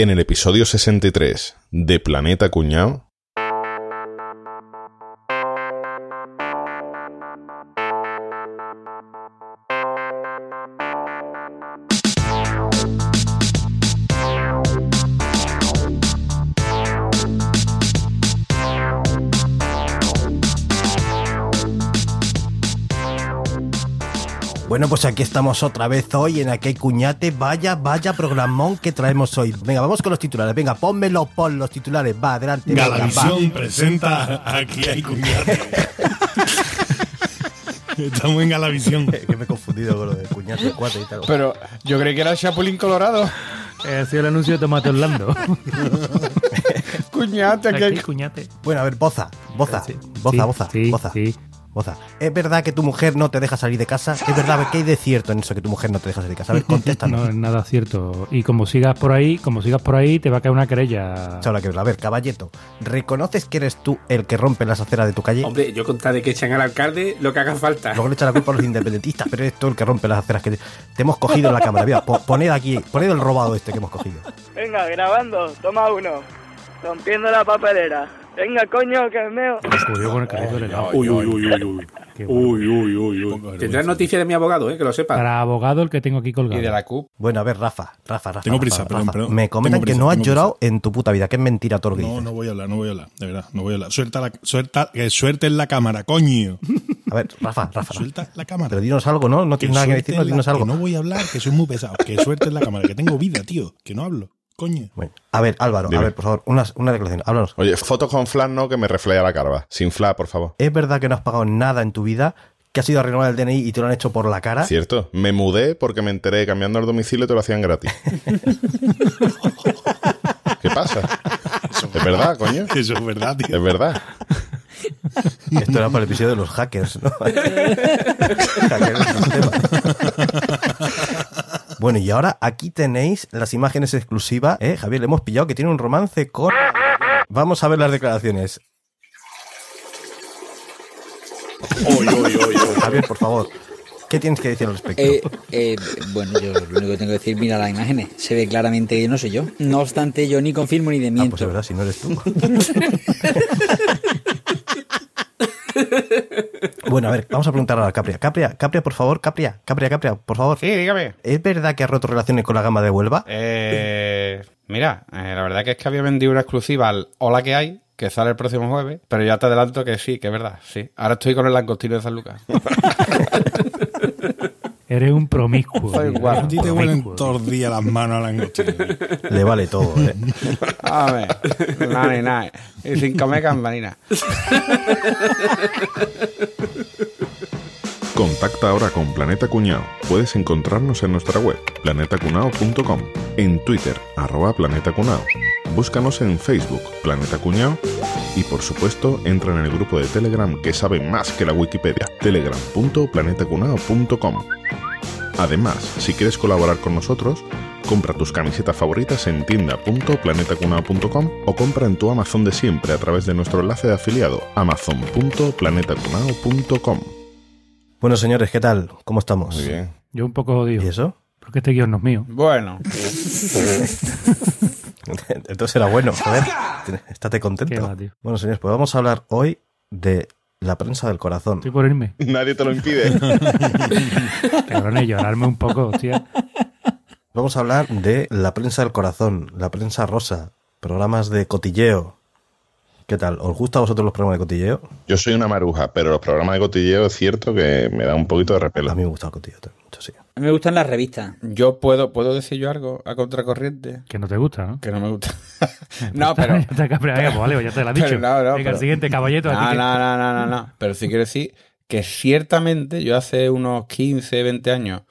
En el episodio 63 de Planeta Cuñao. Bueno, pues aquí estamos otra vez hoy en Aquí hay Cuñate. Vaya, vaya programón que traemos hoy. Venga, vamos con los titulares. Venga, pónmelo, pon los titulares. Va, adelante. Galavisión presenta Aquí hay cuñate. Estamos en Galavisión. Que me he confundido con lo de Cuñate 4 y tal. Pero yo creí que era Chapulín Colorado. Eh, ha sido el anuncio de Tomate Orlando. Cuñate, Aquí, que... cuñate. Bueno, a ver, Boza, Boza, Sí, Boza, sí, Boza, sí, Boza, sí. Boza. ¿Es verdad que tu mujer no te deja salir de casa? ¿Es verdad que hay de cierto en eso que tu mujer no te deja salir de casa? A ver, contéstanos. No es nada cierto. Y como sigas por ahí, como sigas por ahí, te va a caer una querella. Ahora que a ver, caballeto, ¿reconoces que eres tú el que rompe las aceras de tu calle? Hombre, yo contaré que echan al alcalde lo que haga falta. Luego le echa la culpa a los independentistas, pero eres tú el que rompe las aceras que te, te hemos cogido en la cámara. Mira, po- poned aquí, poned el robado este que hemos cogido. Venga, grabando, toma uno. Rompiendo la papelera. Venga, coño, que meo. Ocurrió con el carrito del helado. Uy, uy, uy, uy, uy. Uy, uy, uy, uy. Tendrás noticia de mi abogado, eh, que lo sepa. Para abogado el que tengo aquí Y colgado. de la CUP. Bueno, a ver, Rafa, Rafa, Rafa. Tengo Rafa, prisa, perdón, Rafa. perdón. Me comentan que no has llorado en tu puta vida, que es mentira todo lo que No, dices. no voy a hablar, no voy a hablar. De verdad, no voy a hablar. Suelta la, suelta, que suelten la cámara, coño. A ver, Rafa, Rafa. Suelta la cámara. Pero dinos algo, ¿no? No tienes nada que decirnos, la- dinos algo. Que no voy a hablar, que soy muy pesado. Que suelten la cámara, que tengo vida, tío. Que no hablo. Coño. Bueno, a ver, Álvaro, Dime. a ver, por favor, una, una declaración. Háblanos. Oye, fotos con flash no, que me refleja la carva. Sin flash, por favor. ¿Es verdad que no has pagado nada en tu vida? ¿Que has ido a renovar el DNI y te lo han hecho por la cara? Cierto. Me mudé porque me enteré que cambiando el domicilio te lo hacían gratis. ¿Qué pasa? Es verdad, coño. Eso es verdad, tío. Es verdad. Esto era para el episodio de los hackers, ¿no? Hackers. Bueno, y ahora aquí tenéis las imágenes exclusivas, ¿eh? Javier, le hemos pillado que tiene un romance con... Vamos a ver las declaraciones. Javier, por favor, ¿qué tienes que decir al respecto? Eh, eh, bueno, yo lo único que tengo que decir, mira las imágenes, se ve claramente que no soy yo. No obstante, yo ni confirmo ni ah, demiento. pues es verdad, si no eres tú. bueno, a ver, vamos a preguntar a Capria. Capria, Capria, por favor, Capria, Capria, Capria, por favor. Sí, dígame. ¿Es verdad que has roto relaciones con la gama de Huelva? Eh, mira, eh, la verdad que es que había vendido una exclusiva al Hola que hay, que sale el próximo jueves, pero ya te adelanto que sí, que es verdad, sí. Ahora estoy con el langostino de San Lucas. Eres un promiscuo. Soy tío, guapo. A ti te huelen promiscuo. todos los días las manos a la angostura. Le vale todo, ¿eh? A ver, nada nada. Y sin comer campanina. Contacta ahora con Planeta Cuñao. Puedes encontrarnos en nuestra web, planetacunao.com, en Twitter, arroba Planeta Cunao. Búscanos en Facebook, Planeta Cuñao, y por supuesto, entra en el grupo de Telegram que sabe más que la Wikipedia, telegram.planetacunao.com. Además, si quieres colaborar con nosotros, compra tus camisetas favoritas en tienda.planetacunao.com o compra en tu Amazon de siempre a través de nuestro enlace de afiliado amazon.planetacunao.com. Bueno, señores, ¿qué tal? ¿Cómo estamos? Muy bien. Yo un poco odio. ¿Y eso? Porque este guion no es mío. Bueno, Entonces era bueno, joder. Estate Qué contento. va. Bueno, señores, pues vamos a hablar hoy de la prensa del corazón. Estoy por irme. Nadie te lo impide. Cabrones, llorarme un poco, hostia. Vamos a hablar de la prensa del corazón, la prensa rosa, programas de cotilleo. ¿Qué tal? ¿Os gustan a vosotros los programas de cotilleo? Yo soy una maruja, pero los programas de cotilleo es cierto que me da un poquito de repelo. A mí me gusta el cotilleo también, mucho, sí. A mí me gustan las revistas. yo puedo, puedo decir yo algo a contracorriente Que no te gusta, ¿no? que no me gusta. no, pero. ya te cabrea, venga, pues vale, ya te lo he dicho. Pero no, no, venga, pero- el siguiente, caballeto. No, no, no, no, no, no. Pero sí quiero decir que ciertamente yo hace unos 15, 20 años,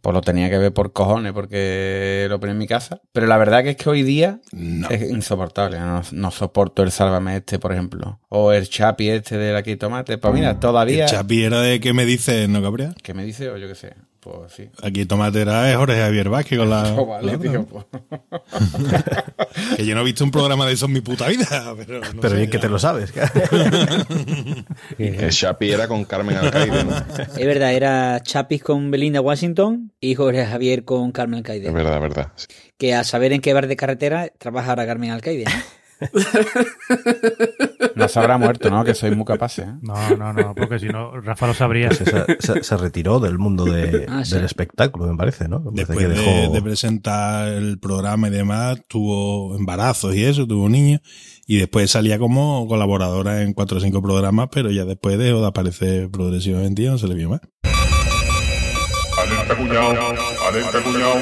pues lo tenía que ver por cojones porque lo ponía en mi casa. Pero la verdad que es que hoy día No. es insoportable. No, no soporto el Sálvame este, por ejemplo. O el Chapi este de aquí tomate. Pues mira, todavía... El chapi era de que me dice, ¿no, Gabriel? ¿Qué me dice? O yo qué sé. Pues sí. Aquí tomatera es Jorge Javier Vázquez con la. Pues vale, la- tío, pues. que yo no he visto un programa de eso en mi puta vida. Pero, no Pero sé, bien que te lo sabes. El Chapi era con Carmen Alcaide, ¿no? Es verdad, era Chapis con Belinda Washington y Jorge Javier con Carmen Alcaide. Es verdad, verdad. Que a saber en qué bar de carretera trabaja ahora Carmen Alcaide. ¿no? No se habrá muerto, ¿no? Que sois muy capaces. ¿eh? No, no, no, porque si no, Rafa lo sabría. Se, se- se retiró del mundo de- Ah, sí. del espectáculo, me parece, ¿no? Me parece Después que de, dejó- de presentar el programa y demás, tuvo embarazos y eso, tuvo niños. Y después salía como colaboradora en cuatro o cinco programas, pero ya después dejó de aparecer progresivamente y no se le vio más. Alerta cuñado, alerta cuñado.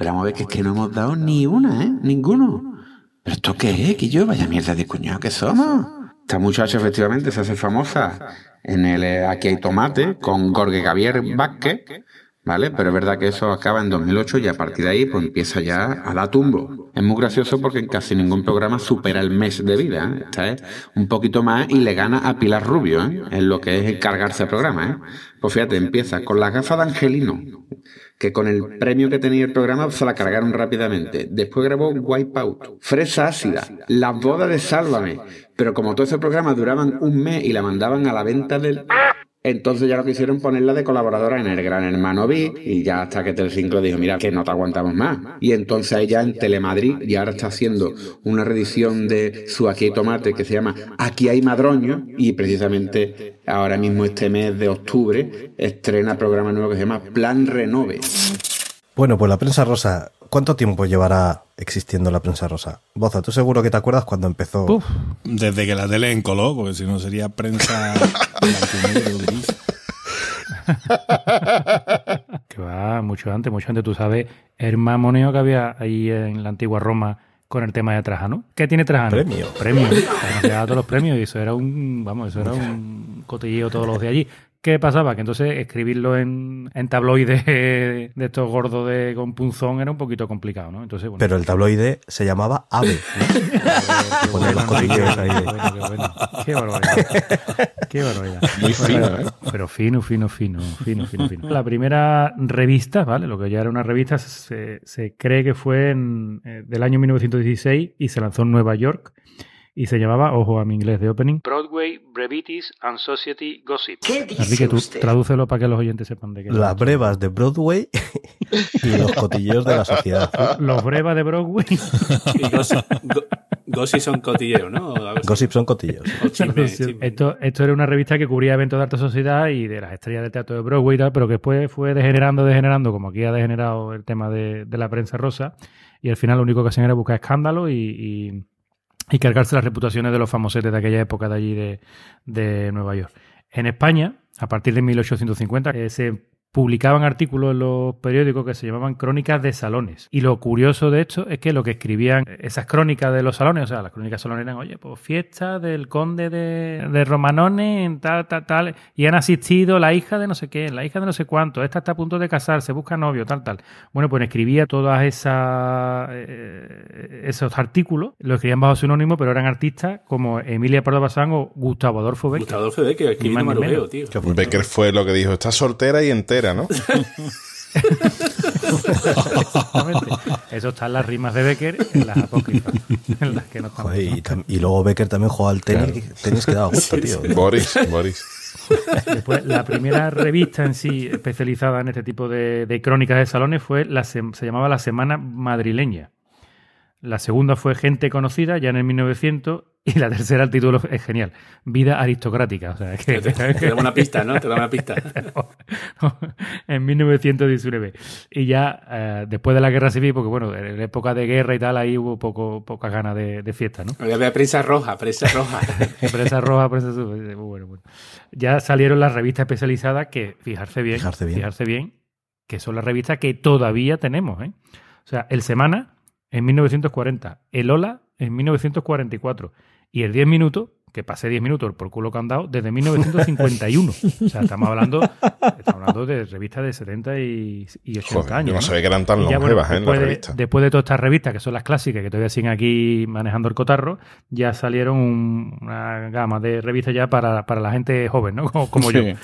Pero vamos a ver que es que no hemos dado ni una, ¿eh? Ninguno. ¿Pero esto qué es, que yo? Vaya mierda de cuñado que somos. Esta muchacha efectivamente se hace famosa en el eh, Aquí hay tomate con Jorge Javier Vázquez, ¿vale? Pero es verdad que eso acaba en 2008 y a partir de ahí pues empieza ya a dar tumbo. Es muy gracioso porque en casi ningún programa supera el mes de vida, ¿eh? Esta es un poquito más y le gana a Pilar Rubio, ¿eh? En lo que es encargarse el programa, ¿eh? Pues fíjate, empieza con las gafas de Angelino, que con el premio que tenía el programa se la cargaron rápidamente. Después grabó Wipeout, Fresa Ácida, Las bodas de Sálvame. Pero como todo ese programa duraban un mes y la mandaban a la venta del... Entonces ya lo que hicieron ponerla de colaboradora en el Gran Hermano VIP y ya hasta que Telecinco dijo, mira, que no te aguantamos más. Y entonces ella en Telemadrid y ahora está haciendo una reedición de su Aquí hay Tomate que se llama Aquí hay Madroño y precisamente ahora mismo este mes de octubre estrena programa nuevo que se llama Plan Renove. Bueno, pues la prensa rosa, ¿cuánto tiempo llevará existiendo la prensa rosa? Boza, tú seguro que te acuerdas cuando empezó. Desde que la tele encoló, porque si no sería prensa blanco y negro gris. que va mucho antes, mucho antes. Tú sabes el mamoneo que había ahí en la antigua Roma con el tema de Trajano. ¿Qué tiene Trajano? Premio. Premio. Nos daba todos los premios y eso era un, vamos, eso era un cotilleo todos los de allí. ¿Qué pasaba? Que entonces escribirlo en, en tabloides de estos gordos de, con punzón era un poquito complicado, ¿no? Entonces, bueno, Pero el tabloide se llamaba Ave. ¿no? Poner los cotilleos ahí. Qué bueno, qué bueno. Qué barbaridad. Qué barbaridad. Muy fino, ¿eh? Pero fino, fino, fino, fino, fino, fino. La primera revista, ¿vale? Lo que ya era una revista, se, se cree que fue en, eh, del año 1916 y se lanzó en Nueva York y se llamaba, ojo a mi inglés de opening, Broadway Brevities and Society Gossip. ¿Qué Así que tú tradúcelo para que los oyentes sepan de qué. Las brevas de Broadway y los cotilleos de la sociedad. Los brevas de Broadway. Y gossip, go- gossip son cotilleos, ¿no? Gossip son chisme, chisme. Esto, esto era una revista que cubría eventos de alta sociedad y de las estrellas de teatro de Broadway y tal, pero que después fue degenerando, degenerando, como aquí ha degenerado el tema de, de la prensa rosa, y al final lo único que hacían era buscar escándalo y, y- y cargarse las reputaciones de los famosetes de aquella época de allí de, de Nueva York. En España, a partir de 1850, eh, publicaban artículos en los periódicos que se llamaban crónicas de salones. Y lo curioso de esto es que lo que escribían esas crónicas de los salones, o sea, las crónicas de salones eran, oye, pues fiesta del conde de, de Romanone en tal, tal, tal, y han asistido la hija de no sé qué, la hija de no sé cuánto, esta está a punto de casarse, busca novio, tal, tal. Bueno, pues escribía todas esas eh, esos artículos, lo escribían bajo seudónimo, pero eran artistas como Emilia Pardo Bazán o Gustavo Adolfo Becker. Gustavo Adolfo Becker, tío. Becker fue lo que dijo, está soltera y entera, ¿no? Exactamente. Eso está en las rimas de Becker, en las apócrifas, en las que no estamos. Joder, y, luego Becker también jugaba al tenis. Tenis que daba gusto, tío. Boris, Boris. Después, la primera revista en sí especializada en este tipo de, de crónicas de salones fue la se, se llamaba La Semana Madrileña. La segunda fue Gente Conocida, ya en el 1900, y la tercera, el título es genial, Vida Aristocrática. O sea, que, Te, te da una pista, ¿no? Te da una pista. en 1919. Y ya eh, después de la guerra civil, porque bueno, en la época de guerra y tal, ahí hubo poco, poca ganas de, de fiesta, ¿no? Había prensa roja, prensa roja. prensa roja, prensa azul. Muy bueno, bueno. Ya salieron las revistas especializadas que, fijarse bien, Fijarse bien. fijarse bien, que son las revistas que todavía tenemos. ¿eh? O sea, el Semana en 1940, el Hola en 1944 y el 10 Minutos, que pasé 10 minutos por culo que han dado desde 1951. o sea, estamos hablando, estamos hablando de revistas de 70 y, y 80 Joder, años. yo no ¿no? sabía que eran tan bueno, ¿eh? En la después, de, revista. después de todas estas revistas, que son las clásicas, que todavía siguen aquí manejando el cotarro, ya salieron un- una gama de revistas ya para, para la gente joven, ¿no? Como, como yo. Sí.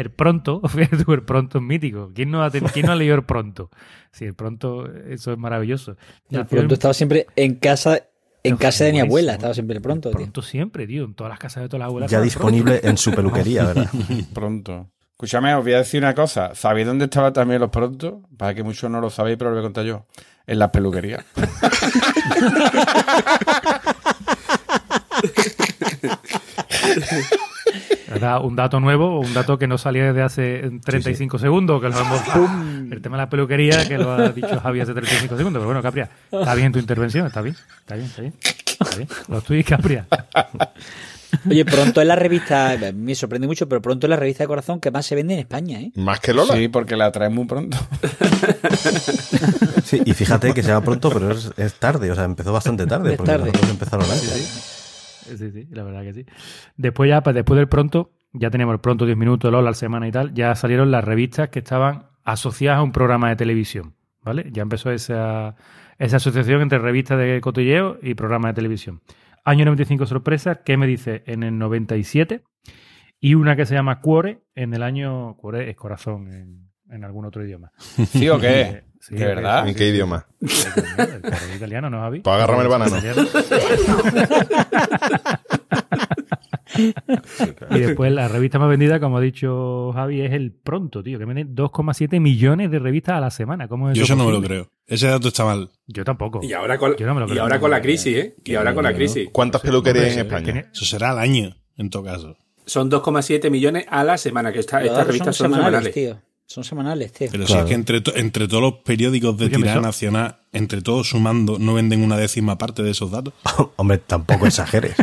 El pronto, fíjate tú, el pronto es mítico. ¿Quién no ha, quién no ha leído el pronto? Sí, el pronto, eso es maravilloso. El pronto estaba siempre en casa, en casa de mi abuela, estaba siempre el pronto, tío. Pronto siempre, tío, en todas las casas de todas las abuelas. Ya disponible pronto. en su peluquería, ¿verdad? Pronto. Escúchame, os voy a decir una cosa. ¿Sabéis dónde estaba también los prontos? Para que muchos no lo sabéis, pero lo voy a contar yo. En las peluquerías. Un dato nuevo, un dato que no salía desde hace 35 segundos, que lo hemos El tema de la peluquería, que lo ha dicho Javi hace 35 segundos. Pero bueno, Capria, está bien tu intervención, está bien, está bien, está bien. Está bien. Lo tuyo, Capria. Oye, pronto es la revista, me sorprende mucho, pero pronto es la revista de corazón que más se vende en España, ¿eh? Más que Lola. Sí, porque la traen muy pronto. Sí, y fíjate que se va pronto, pero es, es tarde, o sea, empezó bastante tarde, Es porque tarde. nosotros empezaron antes. Sí, sí, la verdad que sí. Después ya, pues, después del pronto, ya teníamos el pronto 10 minutos, Lola, al semana y tal, ya salieron las revistas que estaban asociadas a un programa de televisión, ¿vale? Ya empezó esa, esa asociación entre revistas de cotilleo y programa de televisión. Año 95 sorpresas, ¿qué me dice? En el 97 y una que se llama Cuore en el año... Cuore es corazón en algún otro idioma. ¿Sí o qué? Sí, ¿De verdad? sí, ¿En qué sí, sí. idioma? El italiano, ¿no, Javi? Pues agárrame el banano. Y después la revista más vendida, como ha dicho Javi, es el Pronto, tío, que vende 2,7 millones de revistas a la semana. ¿Cómo es Yo eso no me lo creo. Ese dato está mal. Yo tampoco. Y ahora con, Yo no me lo y ahora con la crisis, ¿eh? Y ahora con la crisis. ¿Cuántas peluquerías en España? Eso será al año, en todo caso. Son 2,7 millones a la semana, que esta- estas revistas son semanales. tío. Son semanales, tío. Pero Claro. si es que entre, to- entre todos los periódicos de tirada nacional, entre todos sumando, no venden una décima parte de esos datos. Hombre, tampoco exageres.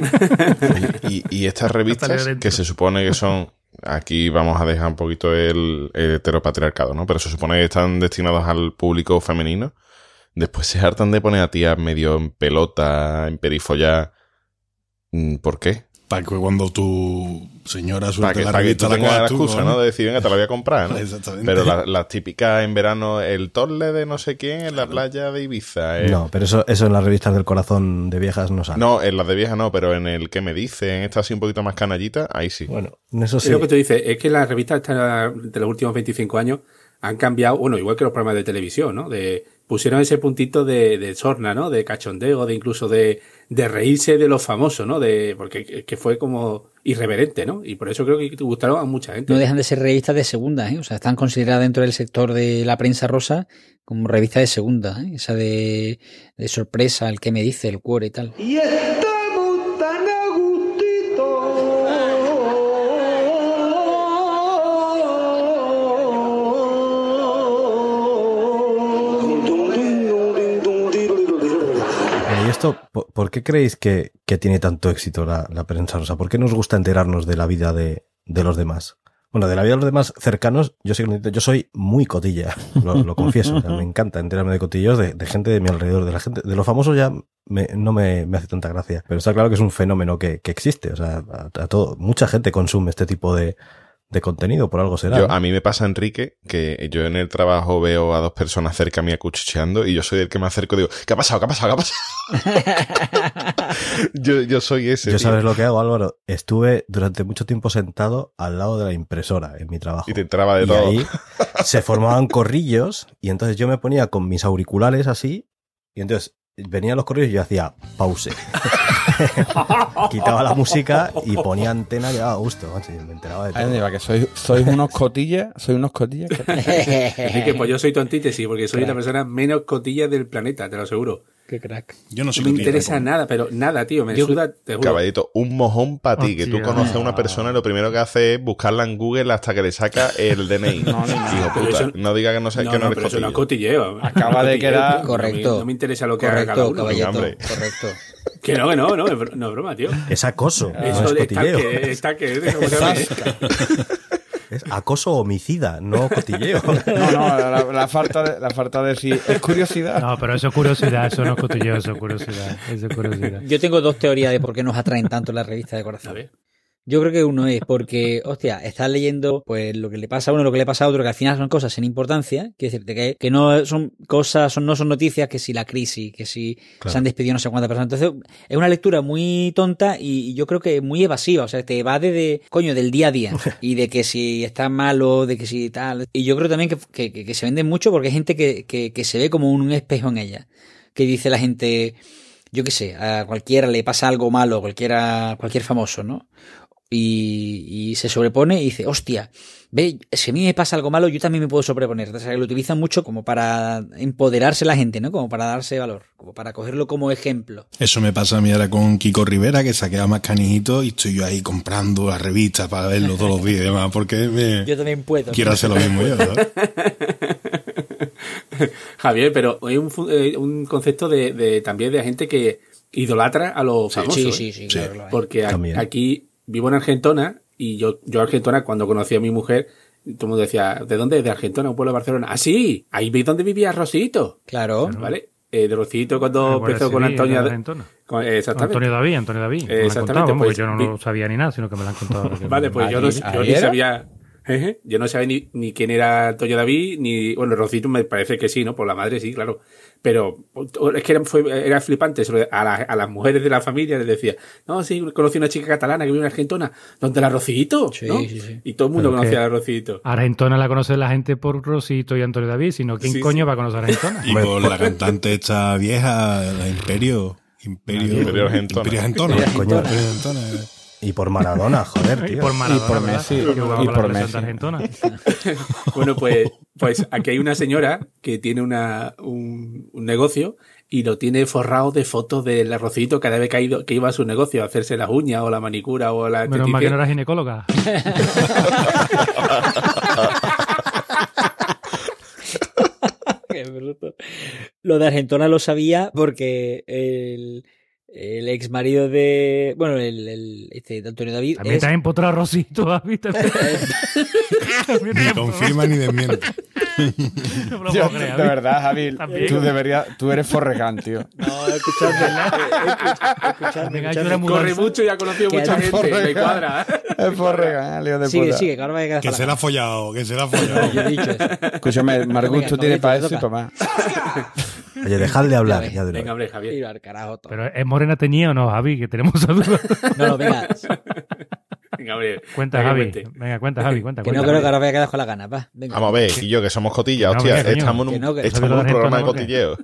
Y, y estas revistas que se supone que son, aquí vamos a dejar un poquito el, el heteropatriarcado, ¿no? Pero se supone que están destinados al público femenino. Después se hartan de poner a tías medio en pelota, en perifollar. Mm, ¿Por qué? Para que cuando tu señora Para suelte que, la para que tú la tengas la excusa. ¿no? De decir, venga, te la voy a comprar, ¿no? Exactamente. Pero las la típicas en verano, el torle de no sé quién en la playa de Ibiza. eh. No, pero eso, eso en las revistas del corazón de viejas no sale. No, en las de vieja no, pero en el que me dice, en esta así un poquito más canallita, ahí sí. Bueno, en eso Es sí. lo que tú dices, es que las revistas esta- de los últimos 25 años han cambiado, bueno, igual que los programas de televisión, ¿no? De, pusieron ese puntito de, de sorna, ¿no? De cachondeo, de incluso de, de reírse de los famosos, ¿no? De, porque que fue como irreverente, ¿no? Y por eso creo que gustaron a mucha gente. No dejan de ser revistas de segunda, ¿eh? O sea, están consideradas dentro del sector de la prensa rosa como revista de segunda, ¿eh? Esa de, de sorpresa, el que me dice, el cuore y tal. Y por, qué creéis que, tiene tanto éxito la, prensa rosa? ¿Por qué nos gusta enterarnos de la vida de, los demás? Bueno, de la vida de los demás cercanos, yo que yo soy muy cotilla, lo, confieso. me encanta enterarme de cotillos de, gente de mi alrededor, de la gente, de los famosos ya me- no me, hace tanta gracia. Pero está claro que es un fenómeno que, existe. O sea, a todo, mucha gente consume este tipo de, de contenido, por algo será. Yo, ¿no? a mí me pasa, Enrique, que yo en el trabajo veo a dos personas cerca a mí acuchicheando y yo soy el que me acerco y digo, ¿qué ha pasado? ¿Qué ha pasado? ¿Qué ha pasado? yo, yo soy ese. Yo tío. sabes lo que hago, Álvaro. Estuve durante mucho tiempo sentado al lado de la impresora en mi trabajo. Y te entraba de y todo. ahí se formaban corrillos y entonces yo me ponía con mis auriculares así y entonces venían los corrillos y yo hacía pause. Quitaba la música y ponía antena y daba gusto. macho, y me enteraba de Ahí todo. va, que sois, sois unos cotillas, sois unos cotillas. que- Enrique, pues yo soy tu antítesis, porque soy la persona menos cotilla del planeta, te lo aseguro. Qué crack. Yo no No soy me interesa nada, pero nada, tío, me Yo- suda, te juro. Caballito, un mojón para ti, que tú conoces a una persona y lo primero que hace es buscarla en Google hasta que le saca el DNI. No, no, no. Hijo puta, eso- no diga que no, sé, No, que no, no, eres pero eso no es cotilleo. Acaba de quedar- no me- Correcto. No me interesa lo que haga cada Correcto, uno. caballito. Correcto. Que no, que no, no, es no es broma, tío. Es acoso, no Eso es de está cotilleo. que, está que. Es acoso homicida, no cotilleo. No, no, la, la falta de, la falta de decir, es curiosidad. No, pero eso es curiosidad, eso no es cotilleo, eso es curiosidad. Eso es curiosidad. Yo tengo dos teorías de por qué nos atraen tanto las revistas de corazón. Yo creo que uno es porque, hostia, estás leyendo pues lo que le pasa a uno, lo que le pasa a otro, que al final son cosas sin importancia, quiero decirte que, que no son cosas, son, no son noticias, que si la crisis, que si Claro. se han despedido no sé cuántas personas. Entonces, es una lectura muy tonta y, yo creo que muy evasiva, o sea, te evade de, coño, del día a día y de que si está malo, de que si tal. Y yo creo también que, que, que- que se venden mucho porque hay gente que, que, que se ve como un espejo en ella, que dice la gente, yo qué sé, a cualquiera le pasa algo malo, cualquiera, cualquier famoso, ¿no? Y, y se sobrepone y dice, hostia, ve, si a mí me pasa algo malo, yo también me puedo sobreponer. O sea, que lo utilizan mucho como para empoderarse la gente, ¿no? Como para darse valor, como para cogerlo como ejemplo. Eso me pasa a mí ahora con Kiko Rivera, que saquea más canijito y estoy yo ahí comprando la revista para verlo todos los días y demás, porque me Yo también puedo. quiero hacer lo mismo yo. ¿sabes? Javier, pero hay un, eh, un concepto de, de- también de gente que idolatra a los Sí, famosos. sí, ¿eh? sí, sí, claro lo hay. Porque a- aquí vivo en Argentona y yo, yo Argentona, cuando conocí a mi mujer, todo el mundo decía, ¿de dónde? De Argentona, un pueblo de Barcelona. Ah, sí, ahí veis dónde vivía Rosito. Claro. ¿Vale? Eh, de Rosito cuando Guardia empezó con Antonio. Argentona. con- exactamente. Antonio David, Antonio David. Exactamente, contado, pues, yo no vi- lo sabía ni nada, sino que me lo han contado. Vale, pues yo no, yo ni sabía. Yo no sabía ni, ni quién era Antonio David, ni. Bueno, Rosito me parece que sí, ¿no? Por la madre sí, claro. Pero es que era, fue- era flipante. A, la- a las mujeres de la familia les decía, no, sí, conocí una chica catalana que vive en Argentona. ¿Dónde la Rosito? Sí, ¿no? sí, sí. Y todo el mundo Pero conocía a Rosito. Argentona la conoce la gente por Rosito y Antonio David, sino ¿quién Sí, coño sí. va a conocer a Argentona? Y por la cantante esta vieja, la Imperio. Imperio, Imperio Argentona. Imperio Argentona. Imperio Argentona. Y por Maradona, joder, Y tío. por Maradona, Y por. Messi. Y por Messi. Argentona. Bueno, pues, pues aquí hay una señora que tiene una, un, un negocio y lo tiene forrado de fotos del Rosito cada vez que, ha ido, que iba a su negocio a hacerse las uñas o la manicura o la Menos mal que no era ginecóloga. Qué bruto. Lo de Argentona lo sabía porque el, el ex marido de. Bueno, el, el- este, de Antonio David. También es- has empotrado a Rosito, también te Ni has confirma ni desmiente. No me lo Yo, puedo creer, de verdad, Javi, También. tú deberías, tú eres forregán, tío. No, escuchadme. eh, escuch- escuchadme, Venga, escuchadme. Corre mucho y ha conocido Que mucha gente, me cuadra. Es forregán, lío de Sigue, puta. sigue, que ahora me voy a quedar Que hasta se la ha follado, que se la ha follado. Yo he dicho eso. Escúchame, Margusto Venga, tiene Pablito, para eso y para más. Oye, dejadle hablar, Ya ya de Venga, hombre, Javier. Ir al carajo todo. Pero ¿es morena teñida o no, Javi? Que tenemos esa duda. No, no, venga. Venga, hombre. Cuenta, Venga, Javi. cuente. Venga, cuenta, Javi, cuenta. Que no creo Javi. que ahora voy a quedar con la gana, va. Venga. Vamos a ver, y yo que somos cotillas, No, hostia, venga, estamos en Que no, un, que- estamos en un Eso de los programa de cotilleo.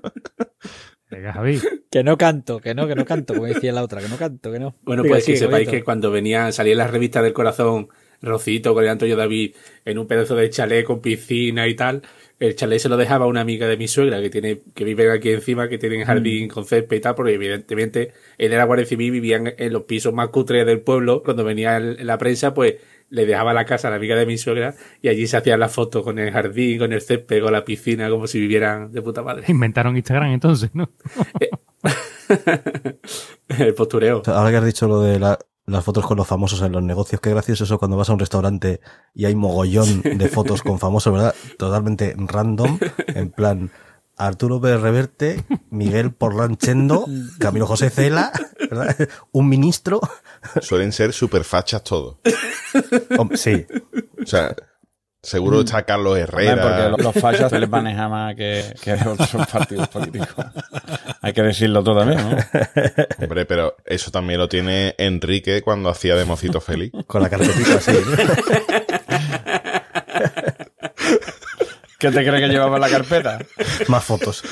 Venga, Javi. Que no canto, que no, que no canto, como decía la otra, que no canto, que no. Bueno, Venga, pues que sepáis que cuando venía, salía en las revistas del corazón Rocito con el Antonio David en un pedazo de chalet con piscina y tal, el chalet se lo dejaba a una amiga de mi suegra que tiene, que vive aquí encima, que tiene jardín con césped y tal, porque evidentemente él era guardia civil, vivían en los pisos más cutres del pueblo, cuando venía el- la prensa, pues le dejaba la casa a la amiga de mi suegra y allí se hacían las fotos con el jardín, con el césped, con la piscina, como si vivieran de puta madre. Inventaron Instagram entonces, ¿no? el postureo. Ahora que has dicho lo de la- las fotos con los famosos en los negocios, qué gracioso eso cuando vas a un restaurante y hay mogollón de fotos con famosos, ¿verdad? Totalmente random, en plan Arturo Pérez Reverte, Miguel Porlanchendo, Camilo José Cela, ¿verdad? Un ministro. Suelen ser super fachas todos. Sí, O sea, seguro está Carlos Herrera. porque los, los fachas se les maneja más que, que otros partidos políticos. Hay que decirlo todo también, ¿no? Hombre, pero eso también lo tiene Enrique cuando hacía de Mocito Feliz. con la carpetita así. ¿Qué te crees que llevaba en la carpeta? Más fotos.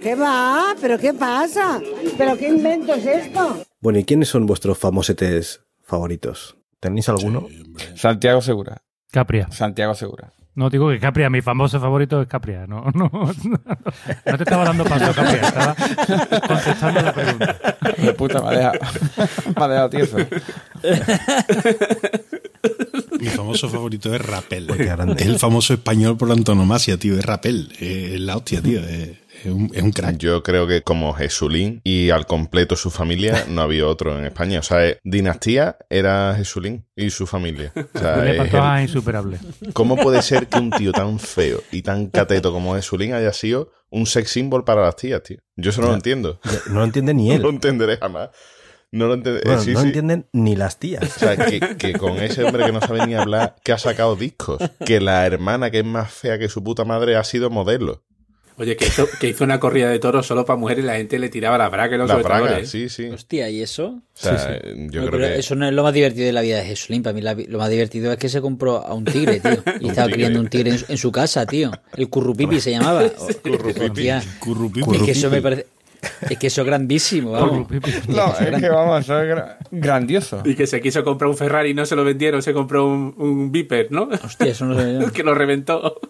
¿Qué va? ¿Pero qué pasa? ¿Pero qué invento es esto? Bueno, ¿y quiénes son vuestros famosetes favoritos? ¿Tenéis alguno? Santiago Segura. Capria. Santiago Segura. No digo que Capria, mi famoso favorito es Capria. No, no, no te estaba dando paso, Capria. Estaba contestando la pregunta. De puta, me ha dejado, me ha dejado tieso. Mi famoso favorito es Rapel. Es el famoso español por antonomasia, tío. Es Rapel. Es la hostia, tío. Es un, es un crack. Yo creo que como Jesulín y al completo su familia, no había otro en España. O sea, eh, Dinastía era Jesulín y su familia. O sea, es el- insuperable. ¿Cómo puede ser que un tío tan feo y tan cateto como Jesulín haya sido un sex symbol para las tías, tío? Yo eso no lo entiendo. No lo entiende ni No él. lo entenderé jamás. No lo entenderé. Bueno, sí, no sí. entienden ni las tías. O sea, que, que con ese hombre que no sabe ni hablar, que ha sacado discos, que la hermana que es más fea que su puta madre ha sido modelo. Oye, que hizo, que hizo una corrida de toros solo para mujeres y la gente le tiraba la braga y los La braga, sí, sí. O Hostia, ¿y eso? sea, Sí, yo No, creo que... Eso no es lo más divertido de la vida de Jesulín. Para mí la- lo más divertido es que se compró a un tigre, tío. Y estaba tigre. criando un tigre en, su- en su casa, tío. El currupipi se llamaba. Currupipi. es que eso me parece... Es que eso es grandísimo, vamos. No, es que vamos, eso es gra- grandioso. Y que se quiso comprar un Ferrari y no se lo vendieron, se compró un, un Viper, ¿no? Hostia, eso no yo. que lo reventó.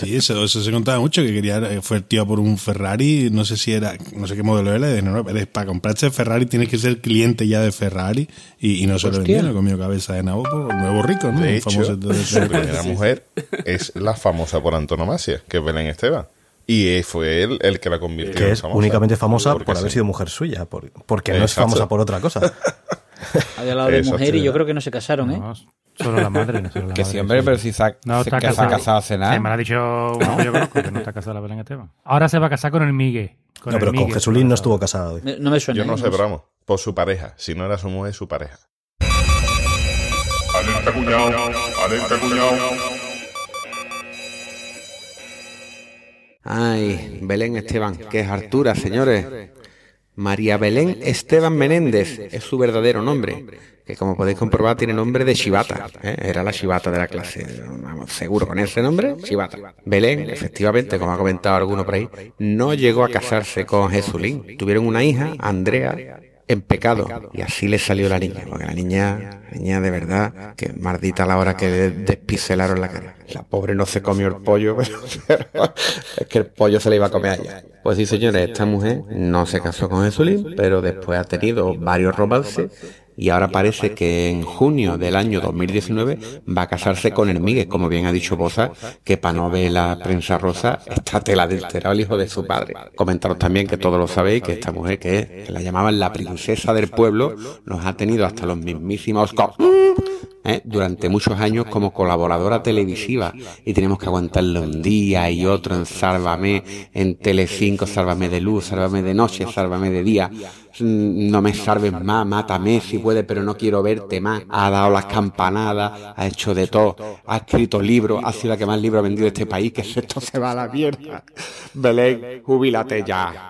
Sí, eso, eso se contaba mucho, que quería, eh, fue el tío por un Ferrari, no sé si era, no sé qué modelo era, y dije, no, para comprarse Ferrari tienes que ser cliente ya de Ferrari, y, y no se lo vendieron, comió cabeza de nabo por nuevo rico, ¿no? De hecho, famoso de- de- su primera mujer es la famosa por antonomasia, que es Belén Esteban. Y fue él el que la convirtió Que en es famosa. únicamente famosa Porque por haber sí. sido mujer suya. por- porque no es famosa por otra cosa. Había hablado de Exacto. mujer y yo creo que no se casaron, ¿eh? No, solo la madre. No, solo la Que madre, sí, hombre, sí. pero si se ha, No se- está que se ha casado. casado hace nada. Sí, me lo ha dicho uno que yo conozco, que no está casada la Belén Esteban. Ahora se va a casar con el Migue. Con No, el pero con Migue Jesulín no estuvo casado. Me- No me suena. Yo no ¿eh? sé, pero vamos, por su pareja. Si no era su mujer, su pareja. Alerta cuñado, alerta cuñado. Ay, Belén Esteban, que es Artura, señores. María Belén Esteban Menéndez es su verdadero nombre, que como podéis comprobar tiene nombre de Shibata, ¿eh? era la Shibata de la clase, vamos, seguro con ese nombre, Shibata. Belén, efectivamente, como ha comentado alguno por ahí, no llegó a casarse con Jesulín, tuvieron una hija, Andrea, en pecado, y así le salió la niña, porque la niña, la niña de verdad, que maldita la hora que le despicelaron la cara. La pobre no se comió el pollo, pero es que el pollo se le iba a comer a ella. Pues sí, señores, esta mujer no se casó con Jesulín, pero después ha tenido varios romances y ahora parece que en junio del año 2019 va a casarse con Hermíguez, como bien ha dicho Bosa, que para no ver la prensa rosa está tela adulterado el hijo de su padre. Comentaros también que todos lo sabéis, que esta mujer que, es, que la llamaban la princesa del pueblo, nos ha tenido hasta los mismísimos co- ¿eh? durante muchos años como colaboradora televisiva y tenemos que aguantarle un día y otro en Sálvame, en Telecinco, Sálvame de luz, Sálvame de noche, Sálvame de día. No me salves más, mátame si puede, pero no quiero verte más. Ha dado las campanadas, ha hecho de todo, ha escrito libros, ha sido la que más libros ha vendido de este país, que esto se va a la mierda. Belén, jubílate ya.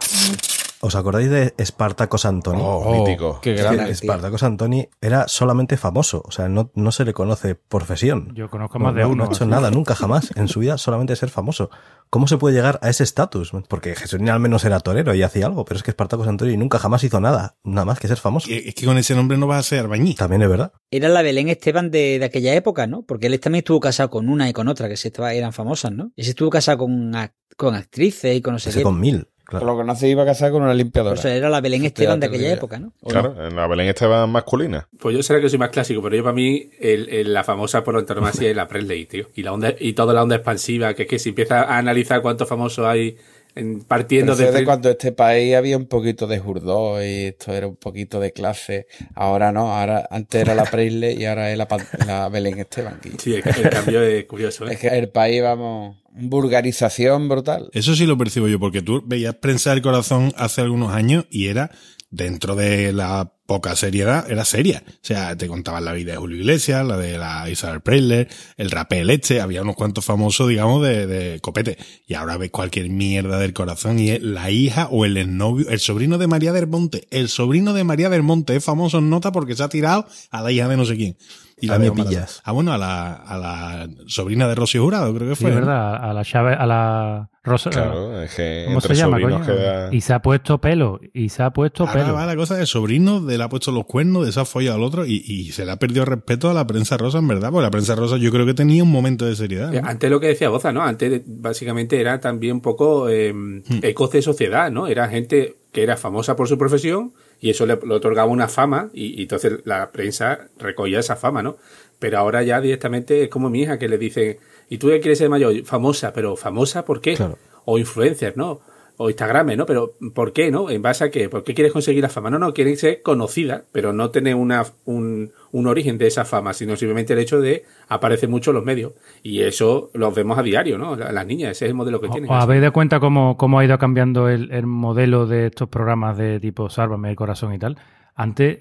¿Os acordáis de Espartacos Antoni? Oh, mítico. Qué Es que grande. Espartacos Antoni era solamente famoso, o sea, no, no se le conoce profesión. Yo conozco No, más de no- uno. No ha hecho nada nunca, jamás, en su vida, solamente ser famoso. ¿Cómo se puede llegar a ese estatus? Porque Jesulín al menos era torero y hacía algo, pero es que Espartacos Antoni nunca jamás hizo nada, nada más que ser famoso. Es que con ese nombre no vas a ser albañil. También es verdad. Era la Belén Esteban de, de aquella época, ¿no? Porque él también estuvo casado con una y con otra, que se estaba, eran famosas, ¿no? Ese estuvo casado con, con actrices y con no sé Ese qué. con mil. Por Claro. lo que no se iba a casar con una limpiadora. O sea, era la Belén Esteban de aquella época, ¿no? ¿O Claro, no? en la Belén Esteban masculina. Pues yo será que soy más clásico, pero yo para mí el, el- la famosa por antonomasia es la Presley, tío. Y la onda y toda la onda expansiva, que es que si empiezas a analizar cuántos famosos hay en- partiendo de de cuando este país había un poquito de jurdó y esto era un poquito de clase. Ahora no, ahora antes era la Presley y ahora es la, la Belén Esteban. Y Sí, el, el cambio es curioso, ¿eh? Es que el país, vamos, vulgarización brutal. Eso sí lo percibo yo, porque tú veías Prensa del Corazón hace algunos años y era, dentro de la poca seriedad, era seria. O sea, te contaban la vida de Julio Iglesias, la de la Isabel Preisler, el rapé Leche, había unos cuantos famosos, digamos, de, de copete. Y ahora ves cualquier mierda del corazón y es la hija o el exnovio, el sobrino de María del Monte. El sobrino de María del Monte es famoso en nota porque se ha tirado a la hija de no sé quién. Y A la me pillas. Ah, bueno, a la, a la sobrina de Rocío Jurado, creo que Sí, fue. ¿no? verdad, a la Chávez, a la Rosa. Claro, es que ¿Cómo entre se llama, coño? queda... Y se ha puesto pelo, y se ha puesto Ahora pelo. va la cosa de sobrino, de le ha puesto los cuernos, de esa folla al otro, y, y se le ha perdido respeto a la prensa rosa, en verdad, porque la prensa rosa yo creo que tenía un momento de seriedad. ¿no? Eh, Antes lo que decía Boza, ¿no? Antes básicamente era también un poco eh, ecos de sociedad, ¿no? Era gente que era famosa por su profesión y eso le, le otorgaba una fama y, y entonces la prensa recogía esa fama, ¿no? Pero ahora ya directamente es como mi hija que le dicen, ¿y tú qué quieres ser mayor? Famosa, pero ¿famosa por qué? Claro. O influencer, ¿no? O Instagram, ¿no? Pero ¿por qué, no? ¿En base a qué? ¿Por qué quieres conseguir la fama? No, no, quieres ser conocida, pero no tener una, un, un origen de esa fama, sino simplemente el hecho de aparecer mucho en los medios. Y eso lo vemos a diario, ¿no? La- Las niñas, ese es el modelo que tienen. ¿Os habéis dado cuenta cómo, cómo ha ido cambiando el, el modelo de estos programas de tipo Sálvame el corazón y tal? Antes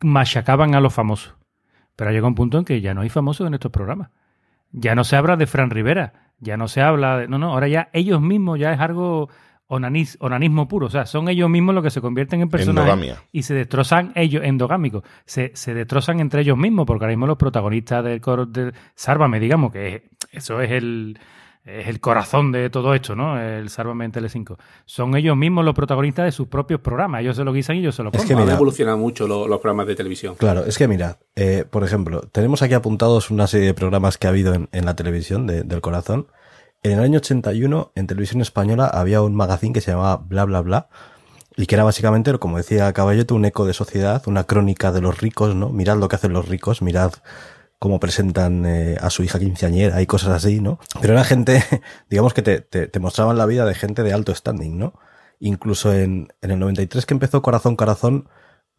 machacaban a los famosos, pero ha llegado un punto en que ya no hay famosos en estos programas. Ya no se habla de Fran Rivera, ya no se habla de... No, no, ahora ya ellos mismos ya es algo onanis- onanismo puro. O sea, son ellos mismos los que se convierten en personajes Endogamia. y se destrozan ellos, endogámicos, se, se destrozan entre ellos mismos, porque ahora mismo los protagonistas del coro de Sálvame, digamos, que es- eso es el, es el corazón de todo esto, ¿no? El Sálvame en Telecinco. Son ellos mismos los protagonistas de sus propios programas. Ellos se lo guisan y ellos se lo Es comen. que Han mira- evolucionado mucho lo- los programas de televisión. Claro, es que mirad, eh, por ejemplo, tenemos aquí apuntados una serie de programas que ha habido en, en la televisión de- del corazón. En el año 81, en televisión española, había un magazine que se llamaba Bla Bla Bla, y que era básicamente, como decía Caballeto, un eco de sociedad, una crónica de los ricos, ¿no? Mirad lo que hacen los ricos, mirad cómo presentan eh, a su hija quinceañera y cosas así, ¿no? Pero era gente, digamos que te, te, te mostraban la vida de gente de alto standing, ¿no? Incluso en, en el 93 que empezó Corazón Corazón,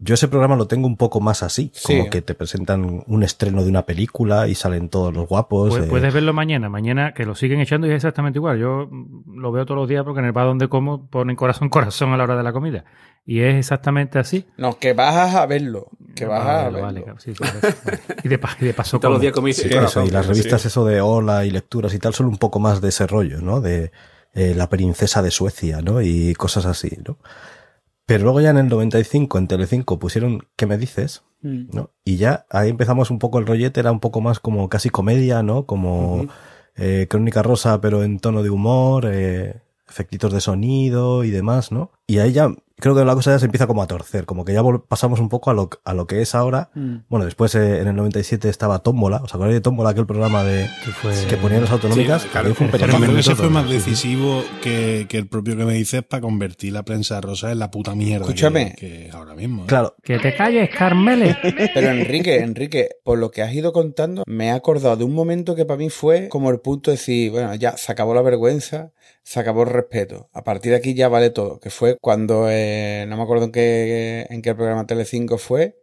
yo ese programa lo tengo un poco más así, Sí. como que te presentan un estreno de una película y salen todos los guapos. Eh, Puedes verlo mañana, mañana que lo siguen echando y es exactamente igual. Yo lo veo todos los días porque en el bar donde como ponen corazón corazón a la hora de la comida. Y es exactamente así. No, que vas a verlo. Que vas a Vale, verlo. vale, claro, sí, sí, vale. Y, de, pa- y de paso Todos los como. días comí Sí, corazón, eso, y las sí. revistas eso de hola y lecturas y tal son un poco más de ese rollo, ¿no? De eh, la princesa de Suecia, ¿no? Y cosas así, ¿no? Pero luego ya en el 95 en Telecinco pusieron ¿Qué me dices? Mm. ¿no? Y ya ahí empezamos un poco el rollete, era un poco más como casi comedia, ¿no? Como eh, Crónica Rosa, pero en tono de humor, eh, efectitos de sonido y demás, ¿no? Y ahí ya creo que la cosa ya se empieza como a torcer, como que ya pasamos un poco a lo, a lo que es ahora. Mm. Bueno, después eh, en el 97 estaba Tómbola, ¿os acordáis de Tómbola, aquel programa de Que fue- que ponían las autonómicas? Sí, claro. Fue un Pero creo que ese fue más decisivo que, que el propio que me dices para convertir la prensa rosa en la puta mierda que- Escúchame. que, es ahora mismo. ¿eh? Claro, Que te calles, Carmele. Pero Enrique, Enrique, por lo que has ido contando, me he acordado de un momento que para mí fue como el punto de decir, bueno, ya se acabó la vergüenza, se acabó el respeto. A partir de aquí ya vale todo. Que fue cuando, eh, no me acuerdo en qué, en qué programa Telecinco fue,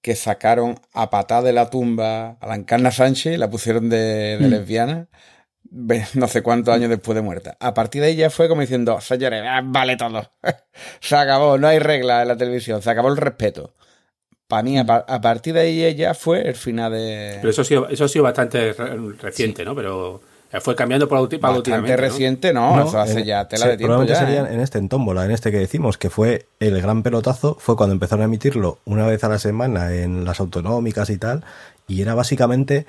que sacaron a patada de la tumba a la Encarna Sánchez, la pusieron de, de Mm. lesbiana, no sé cuántos años después de muerta. A partir de ahí ya fue como diciendo, señores, ah, vale todo. se acabó, no hay reglas en la televisión, se acabó el respeto. Para mí, a, par- a partir de ahí ya fue el final de... Pero eso ha sido, eso ha sido bastante re- reciente, ¿no? Pero fue cambiando pauti- paulatinamente. Bastante reciente, no, No, eso hace en- ya tela sí, de tiempo probablemente ya. serían ¿eh? en este, en Tómbola, en este que decimos, que fue el gran pelotazo, fue cuando empezaron a emitirlo una vez a la semana en las autonómicas y tal, y era básicamente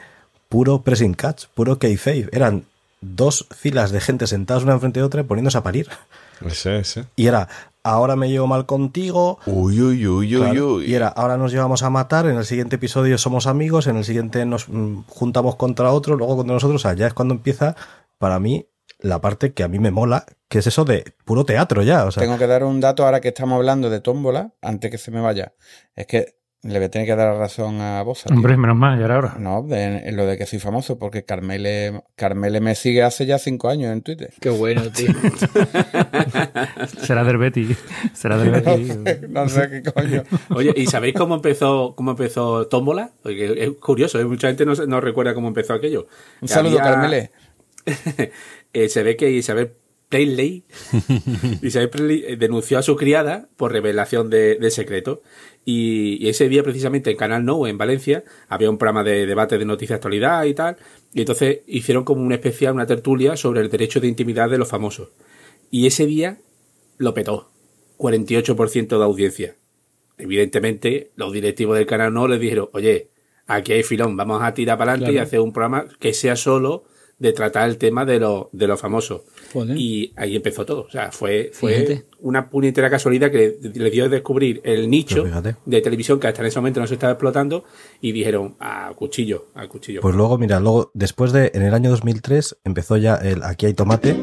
puro pressing catch, puro kayfabe. Eran dos filas de gente sentadas una enfrente de otra poniéndose a parir. Ese, ese. Y era, ahora me llevo mal contigo, Uy, uy, uy, uy, Claro, uy. Y era, ahora nos llevamos a matar, en el siguiente episodio somos amigos, en el siguiente nos mm, juntamos contra otro, luego contra nosotros, o sea, ya es cuando empieza, para mí, la parte que a mí me mola, que es eso de puro teatro ya, o sea, Tengo que dar un dato ahora que estamos hablando de tómbola, antes que se me vaya. Es que le voy a tener que dar razón a vos. tío. Hombre, menos mal, y ahora ahora. No, de- en lo de que soy famoso, porque Carmele, Carmele me sigue hace ya cinco años en Twitter. Qué bueno, tío. Será del Betty. Será del No Betty. sé, no sé qué coño. Oye, ¿y sabéis cómo empezó, cómo empezó Tómbola? Porque es curioso, ¿eh? mucha gente no, no recuerda cómo empezó aquello. Un saludo, Había- Carmele. Eh, se ve que Isabel Presley, Isabel eh, denunció a su criada por revelación de, de secreto. Y, y ese día, precisamente, en Canal No, en Valencia, había un programa de debate de noticias de actualidad y tal. Y entonces hicieron como una especial, una tertulia sobre el derecho de intimidad de los famosos. Y ese día lo petó. 48% de audiencia. Evidentemente, los directivos del Canal No les dijeron, oye, aquí hay filón, vamos a tirar para adelante y hacer un programa que sea solo de tratar el tema de, los de los famosos. Joder. Y ahí empezó todo. O sea, fue, fue Fíjate. una puñetera casualidad que le dio a descubrir el nicho de televisión que hasta en ese momento no se estaba explotando y dijeron, a cuchillo, a cuchillo. pues luego, mira, luego, después de, en el año 2003, empezó ya el Aquí hay tomate,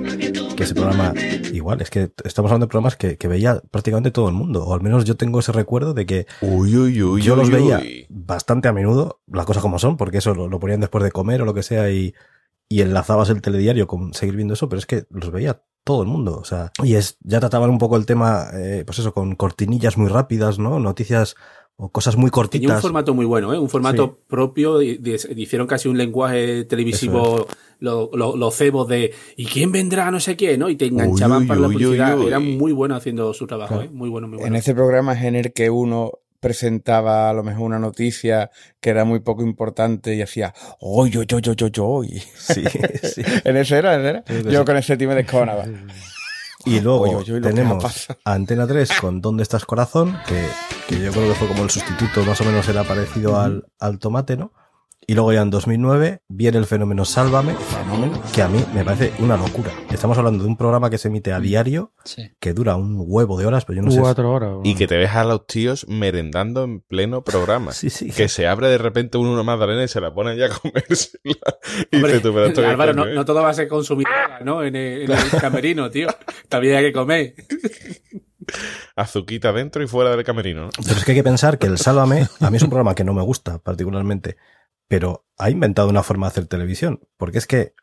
que ese programa, igual, es que estamos hablando de programas que, que veía prácticamente todo el mundo, o al menos yo tengo ese recuerdo de que Uy, uy, uy, yo los veía uy. bastante a menudo, las cosas como son, porque eso lo, lo ponían después de comer o lo que sea y, y enlazabas el telediario con seguir viendo eso, pero es que los veía todo el mundo. O sea, y es, ya trataban un poco el tema, eh, pues eso, con cortinillas muy rápidas, ¿no? Noticias o cosas muy cortitas. Tenía un formato muy bueno, ¿eh? un formato propio. y- y- Hicieron casi un lenguaje televisivo, los lo, los cebos de ¿y quién vendrá? No sé quién, ¿no? Y te enganchaban Uy, para la uy, uy, publicidad. uy. Eran muy buenos haciendo su trabajo, Claro. ¿eh? Muy bueno, muy bueno. En ese programa es en el que uno presentaba a lo mejor una noticia que era muy poco importante y hacía ¡Oy, oy, oy, oy, oy! Sí, sí. en ese era, en ese era. Sí, sí, Yo sí. con ese tío me descojonaba. Y luego tenemos a Antena 3 con ¿Dónde estás corazón? Que, que yo creo que fue como el sustituto, más o menos era parecido al, al tomate, ¿no? Y luego ya en 2009 viene el fenómeno Sálvame, que a mí me parece una locura. Estamos hablando de un programa que se emite a diario, que dura un huevo de horas, pero yo no sé. Cuatro horas. Y que te ves a los tíos merendando en pleno programa. Que se abre de repente uno una magdalena y se la ponen ya a comérsela. Y Hombre, tú, pero esto qué Álvaro, no todo va a ser consumir, ¿no? En el, en el camerino, tío. También hay que comer. Azuquita dentro y fuera del camerino, ¿no? Pero es que hay que pensar que el Sálvame, a mí es un programa que no me gusta particularmente, pero ha inventado una forma de hacer televisión. Porque es que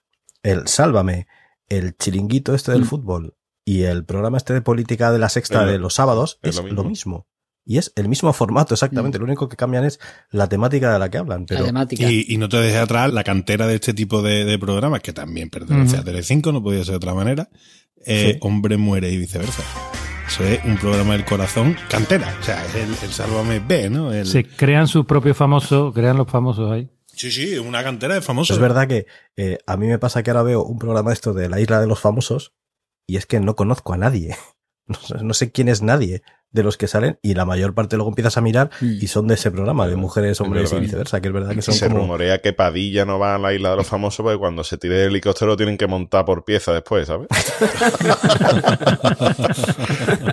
el Sálvame, el chiringuito este del fútbol y el programa este de política de la sexta de los sábados es es, lo lo, mismo. Y es el mismo formato exactamente. Lo único que cambian es la temática de la que hablan. Pero Y, y no te dejes atrás la cantera de este tipo de, de programas, que también pertenece Ujú. a Telecinco, no podía ser de otra manera. Eh, Sí. Hombre muere y viceversa. Eso es un programa del corazón cantera. O sea, es el, el Sálvame B, ¿no? El- Se crean sus propios famosos, crean los famosos ahí. Sí, sí, una cantera de famosos. es verdad que eh, a mí me pasa que ahora veo un programa esto de la isla de los famosos y es que no conozco a nadie. No sé, no sé quién es nadie de los que salen y la mayor parte luego empiezas a mirar y son de ese programa, de mujeres, hombres y viceversa, que es verdad que son se como... rumorea que Padilla no va a la isla de los famosos porque cuando se tire el helicóptero tienen que montar por pieza después, ¿sabes?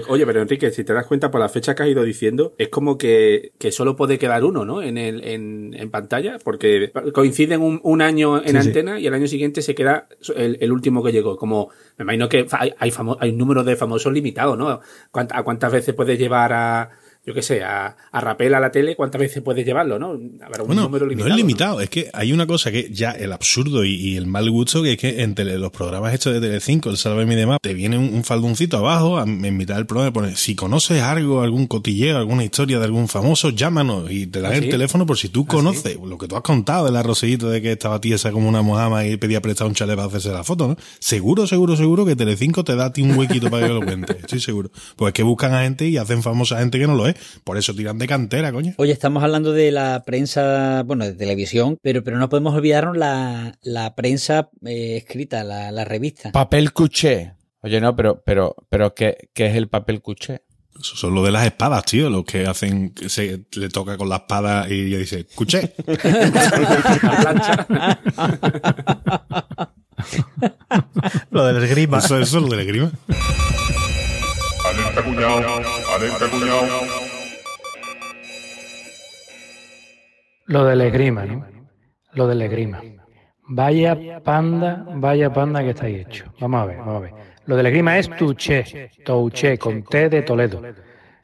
Lo- Oye, pero Enrique, si te das cuenta por la fecha que has ido diciendo, es como que, que solo puede quedar uno, ¿no? En, el, en, en pantalla, porque coinciden un, un año en Sí, sí. antena y el año siguiente se queda el, el último que llegó. Como, me imagino que hay, hay, famo- hay un número de famosos limitado, ¿no? ¿Cuánt- ¿A cuántas veces puedes llevar a, yo qué sé, a, a Rapel a la tele? ¿Cuántas veces puedes llevarlo, no? Habrá un Bueno, número no limitado. es limitado, es que hay una cosa que ya el absurdo y, y el mal gusto que es que en tele- los programas estos de Telecinco, el Sálvame y demás, te viene un, un faldoncito abajo a- en mitad del programa pone, si conoces algo, algún cotilleo, alguna historia de algún famoso, llámanos y te dan ¿Ah, el sí? teléfono por si tú conoces lo que tú has contado del arroceíto de que estaba tiesa como una mojama y pedía prestado un chalet para hacerse la foto, ¿no? Seguro, seguro, seguro que Telecinco te da a ti un huequito para que lo cuentes, estoy seguro. Pues es que buscan a gente y hacen famosa gente que no lo es, por eso tiran de cantera, coño. Oye, estamos hablando de la prensa, bueno, de televisión, pero, pero no podemos olvidarnos la, la prensa eh, escrita, la, la revista. Papel cuché. Oye, no, pero, pero, pero ¿qué, qué es el papel cuché? Eso son lo de las espadas, tío, los que hacen, que se le toca con la espada y ella dice, escuché. Lo del esgrima. Eso, eso es lo del esgrima. Alerta cuñado, alerta cuñado. Lo del esgrima, ¿no? Lo del esgrima. Vaya panda, vaya panda que está ahí hecho. Vamos a ver, vamos a ver. Lo del esgrima es touché, touché, con T de Toledo.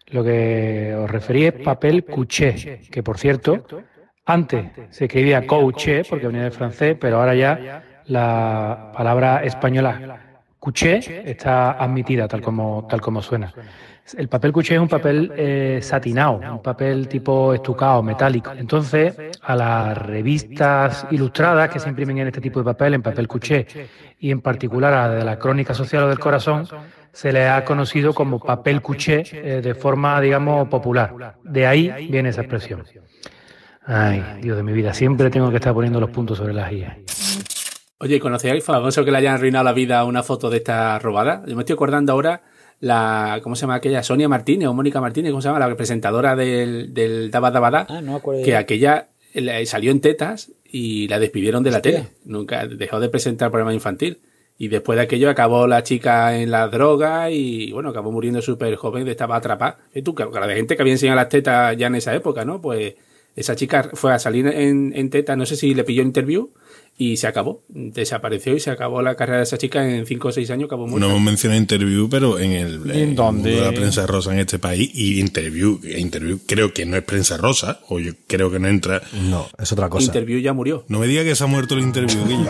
Lo que os referí es papel couché, que por cierto, antes se escribía couché porque venía del francés, pero ahora ya la palabra española couché está admitida tal como, tal como suena. El papel couché es un papel eh, satinado, un papel tipo estucado, metálico. Entonces, a las revistas ilustradas que se imprimen en este tipo de papel, en papel couché, y en particular a la de la Crónica Social o del Corazón, se le ha conocido como papel couché eh, de forma, digamos, popular. De ahí viene esa expresión. Ay, Dios de mi vida, siempre tengo que estar poniendo los puntos sobre las IE. Oye, ¿conocéis famoso que le hayan arruinado la vida a una foto de esta robada? Yo me estoy acordando ahora la, ¿cómo se llama aquella? Sonia Martínez o Mónica Martínez, ¿cómo se llama? La presentadora del, del Daba Daba Da, Ah, no que aquella salió en tetas y la despidieron de la tele. Nunca dejó de presentar programa infantil. Y después de aquello acabó la chica en la droga y bueno, acabó muriendo súper joven, estaba atrapada. Y tú, que la de gente que había enseñado las tetas ya en esa época, ¿no? Pues esa chica fue a salir en, en tetas, no sé si le pilló interview y se acabó. Desapareció y se acabó la carrera de esa chica en 5 o 6 años, acabó No hemos mencionado interview, pero en el, en el dónde? mundo de la prensa rosa en este país, y interview, interview creo que no es prensa rosa, o yo creo que no entra. No, es otra cosa. Interview ya murió. No me diga que se ha muerto el interview,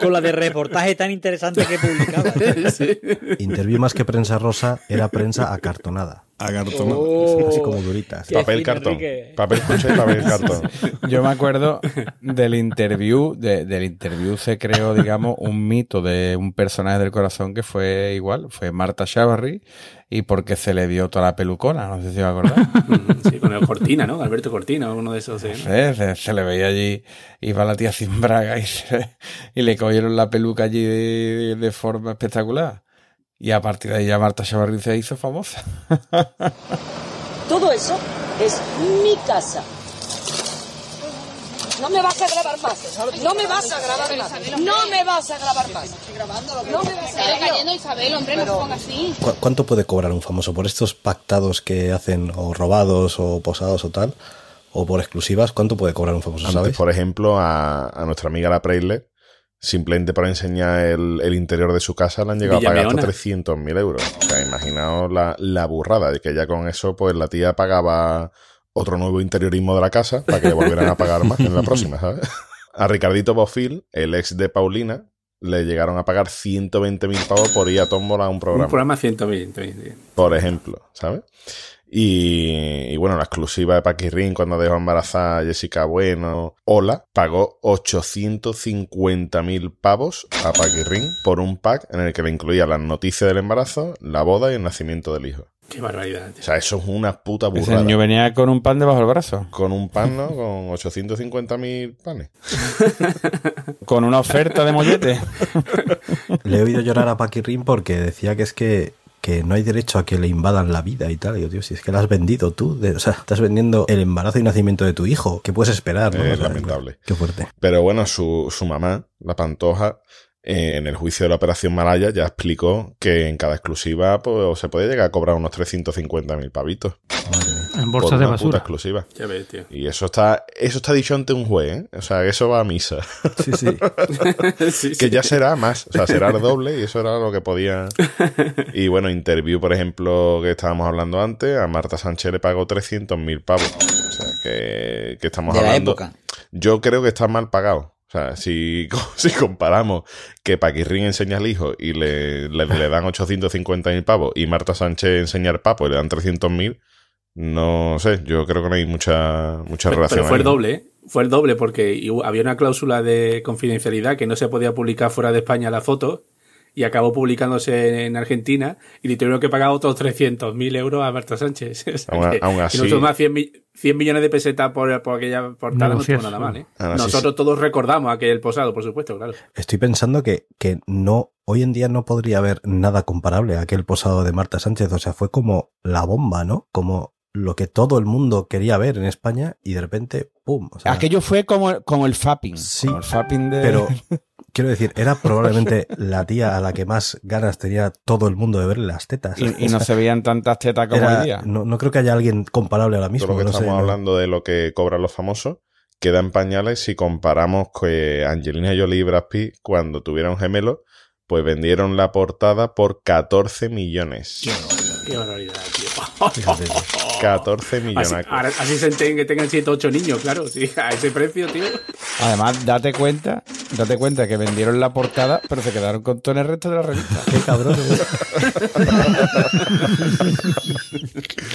con la de reportaje tan interesante que publicaba. Interview más que prensa rosa era prensa acartonada. Acartonada. Oh. Así como duritas. Papel cartón. Papel cuché y papel cartón. Yo me acuerdo del interview, de- del interview se creó, digamos, un mito de un personaje del corazón que fue igual, fue Marta Chavarri, y porque se le dio toda la pelucona, no sé si os acordáis. Sí, con el Cortina, ¿no? Alberto Cortina, uno de esos. ¿no? Se, se le veía allí, iba la tía sin braga y, se- y le cogieron la peluca allí de, de forma espectacular. Y a partir de ahí ya Marta Chavarri se hizo famosa. Todo eso es mi casa. No me vas a grabar más. No me vas a grabar más. No me vas a grabar más. No me vas a Está cayendo Isabel, hombre, no se ponga así. ¿Cu- ¿Cuánto puede cobrar un famoso por estos pactados que hacen o robados o posados o tal? O por exclusivas, ¿cuánto puede cobrar un famoso, Antes, sabes? por ejemplo, a, a nuestra amiga la Preisler, simplemente por enseñar el, el interior de su casa, le han llegado a pagar hasta Villameona. 300.000 euros. O sea, imaginaos la, la burrada de que ya con eso, pues la tía pagaba otro nuevo interiorismo de la casa para que le volvieran a pagar más en la próxima, ¿sabes? A Ricardito Bofil, el ex de Paulina, le llegaron a pagar 120.000 pavos por ir a tómbola a un programa Un programa 120. sí. por ejemplo, ¿sabes? Y, y bueno, la exclusiva de Paquirrin cuando dejó embarazada a Jessica Bueno, Hola, pagó 850.000 pavos a Paquirrin por un pack en el que le incluía las noticias del embarazo, la boda y el nacimiento del hijo. Qué barbaridad. O sea, eso es una puta Ese burrada. niño venía con un pan debajo del brazo. Con un pan, ¿no? Con 850.000 panes. Con una oferta de mollete. Le he oído llorar a Paquirrin porque decía que es que, que no hay derecho a que le invadan la vida y tal. Y yo, tío, si es que la has vendido tú. de- o sea, estás vendiendo el embarazo y nacimiento de tu hijo. ¿Qué puedes esperar? no? Es lamentable. Qué fuerte. Pero bueno, su, su mamá, la Pantoja, eh, en el juicio de la Operación Malaya ya explicó que en cada exclusiva pues, se puede llegar a cobrar unos 350.000 pavitos. En por bolsas de una basura. puta exclusiva. Ya ves, tío. Y eso está, eso está dicho ante un juez, ¿eh? O sea, que eso va a misa. Sí, sí. Sí, que sí. ya será más. O sea, será el doble y eso era lo que podía. Y bueno, interview, por ejemplo, que estábamos hablando antes, a Marta Sánchez le pagó 300.000 pavos. O sea, que, que estamos De la hablando. época. Yo creo que está mal pagado. O sea, si, si comparamos que Paquirrín enseña al hijo y le, le, le dan 850.000 pavos y Marta Sánchez enseña al papo y le dan 300.000, no sé, yo creo que no hay mucha, mucha Pero, relación. pero fue el doble. Fue el doble porque había una cláusula de confidencialidad que no se podía publicar fuera de España la foto y acabó publicándose en Argentina y le tuvieron que pagar otros 300.000 euros a Marta Sánchez. O sea Aún- que- aún y así- nosotros más 100, mi- 100 millones de pesetas por, por aquella portada no estuvo Negociazo. nada mal, ¿eh? Así Nosotros todos recordamos aquel posado, por supuesto, claro. Estoy pensando que, que no, hoy en día no podría haber nada comparable a aquel posado de Marta Sánchez. O sea, fue como la bomba, ¿no? Como lo que todo el mundo quería ver en España y de repente, ¡pum! O sea, Aquello fue como, como el fapping. Sí, como el fapping de... Pero quiero decir, era probablemente la tía a la que más ganas tenía todo el mundo de verle las tetas. Y, y no se veían tantas tetas como Era- hoy día. no, no creo que haya alguien comparable ahora mismo. Todo lo que no sé, estamos ¿no? hablando de lo que cobran los famosos queda en pañales si comparamos que Angelina Jolie y Brad Pitt, cuando tuvieron gemelos, pues vendieron la portada por 14 millones. Qué barbaridad, tío. 14 millones. Así, ahora- así se entiende que tengan 7 8 niños, claro. Sí, a ese precio, tío. Además, date cuenta, date cuenta que vendieron la portada, pero se quedaron con todo el resto de la revista. Qué cabrón.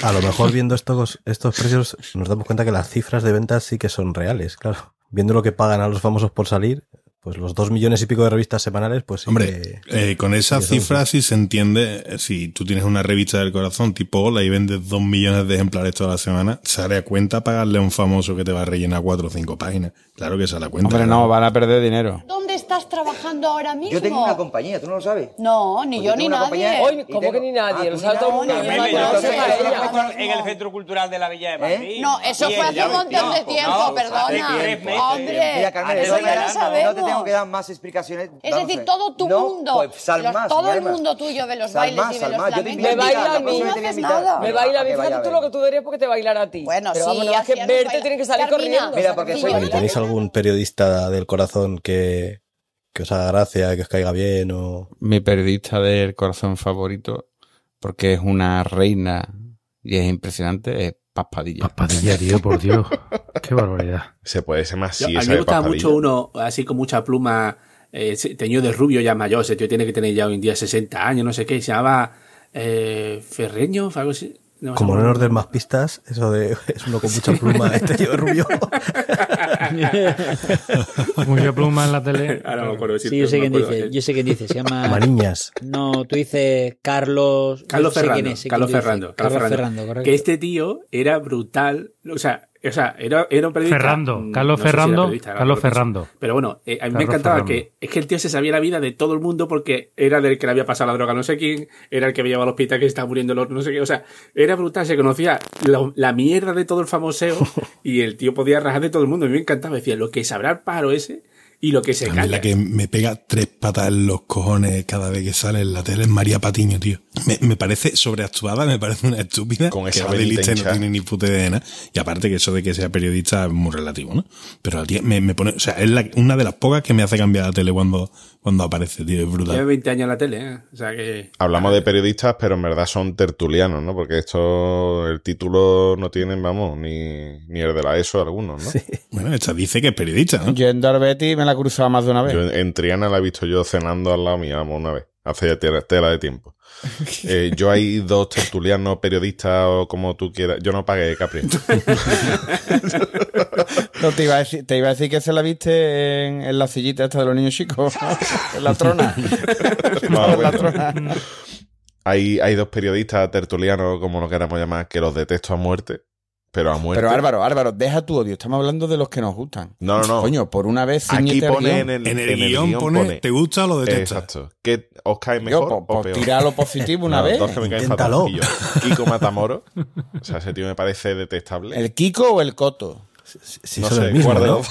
A lo mejor viendo estos, estos precios nos damos cuenta que las cifras de ventas sí que son reales, claro. Viendo lo que pagan a los famosos por salir, pues los dos millones y pico de revistas semanales, pues sí Hombre, que- eh, con sí, eso cifras sí se entiende, eh, si tú tienes una revista del corazón tipo Hola y vendes dos millones de ejemplares toda la semana, sale a cuenta pagarle a un famoso que te va a rellenar cuatro o cinco páginas. Claro que sale a cuenta. Hombre, no, van a perder dinero. ¿Dónde estás trabajando ahora mismo? Yo tengo una compañía, ¿tú no lo sabes? No, ni Pues yo yo ni nadie. Hoy, ¿Cómo tengo- que ni nadie? Ah, no en el Centro Cultural de la Villa de Madrid. No, eso fue hace un montón de tiempo, perdona. Hombre, Mira, Carmen, eso no, ya lo no, sabemos. No te tengo que dar más explicaciones. Es decir, a todo tu mundo, Pues sal los- más, todo el mundo tuyo de los bailes y de sal los flamencos. a Me baila a la mí. a. Me baila, que vaya fíjate a tú lo que tú darías porque te bailara a ti. Bueno, Pero sí, más que verte bailar. tiene que salir corriendo. Mira, porque soy yo ¿Y tenéis algún periodista del corazón que, que os haga gracia, que os caiga bien o... Mi periodista del corazón favorito, porque es una reina y es impresionante, es Paspadilla. Paspadilla, tío, por Dios. Qué barbaridad. Se puede ser más Yo- sí a mí me Paspadilla. mucho uno así con mucha pluma eh, teñido de rubio ya mayor, ese tío tiene que tener ya hoy en día 60 años, no sé qué, se llamaba eh, Ferreño, algo así. No Como no nos den más pistas, eso de es uno con mucha pluma, este tío de rubio. Mucha pluma en la tele. Ahora me acuerdo. Sí, yo sé quién dice, yo sé quién dice, se llama... Maniñas. No, tú dices Carlos... Carlos Ferrando, Carlos. Ferrando, Carlos Ferrando, correcto. Que este tío era brutal, o sea, o sea, era, era un periodista. Ferrando, mm, Carlos no si Ferrando, Carlos. Ferrando. Pero bueno, eh, a mí me encantaba Ferrando. que es que el tío se sabía la vida de todo el mundo porque era del que le había pasado la droga no sé quién, era el que había llevado al hospital que se estaba muriendo el otro, no sé qué, o sea, era brutal, se conocía la, la mierda de todo el famoseo y el tío podía rajar de todo el mundo, a mí me encantaba, decía, lo que sabrá el pájaro ese y lo que se A mí calla. la que me pega tres patas en los cojones cada vez que sale en la tele es María Patiño, tío. Me, me parece sobreactuada, me parece una estúpida. Con que esa velita lista y no tiene ni puta idea de nada. Y aparte que eso de que sea periodista es muy relativo, ¿no? Pero la tía me, me pone, o sea, es la- una de las pocas que me hace cambiar la tele cuando, cuando aparece, tío. Es Lleva brutal. 20 años en la tele, ¿eh? o sea que... Hablamos de periodistas, pero en verdad son tertulianos, ¿no? Porque esto, el título no tienen, vamos, ni, ni el de la ESO algunos, ¿no? Bueno, esta dice que es periodista, ¿no? Betty me la he cruzado más de una vez. Yo en, Triana la he visto yo cenando al lado mío, vamos, una vez. Hace ya tela, de tiempo. Eh, yo hay dos tertulianos, periodistas o como tú quieras. Yo no pagué, Capri. No, te iba a decir, te iba a decir que se la viste en, en la sillita esta de los niños chicos. en la trona. La bueno. trona. Hay, hay dos periodistas tertulianos, como lo queramos llamar, que los detesto a muerte. Pero a muerte. Pero Álvaro, Álvaro, deja tu odio. Estamos hablando de los que nos gustan. No, no, no. Coño, por una vez Aquí pone en el, En el en el guion pone, ¿te gusta o lo detestas? Exacto. ¿Qué os cae Yo, mejor pues, o pues peor? tira lo positivo una No, vez. Dos que me caen fatal. Yo, Kiko Matamoro. O sea, ese tío me parece detestable. ¿El Kiko o el Coto? Si no son sé, el mismo, cuál de ¿no?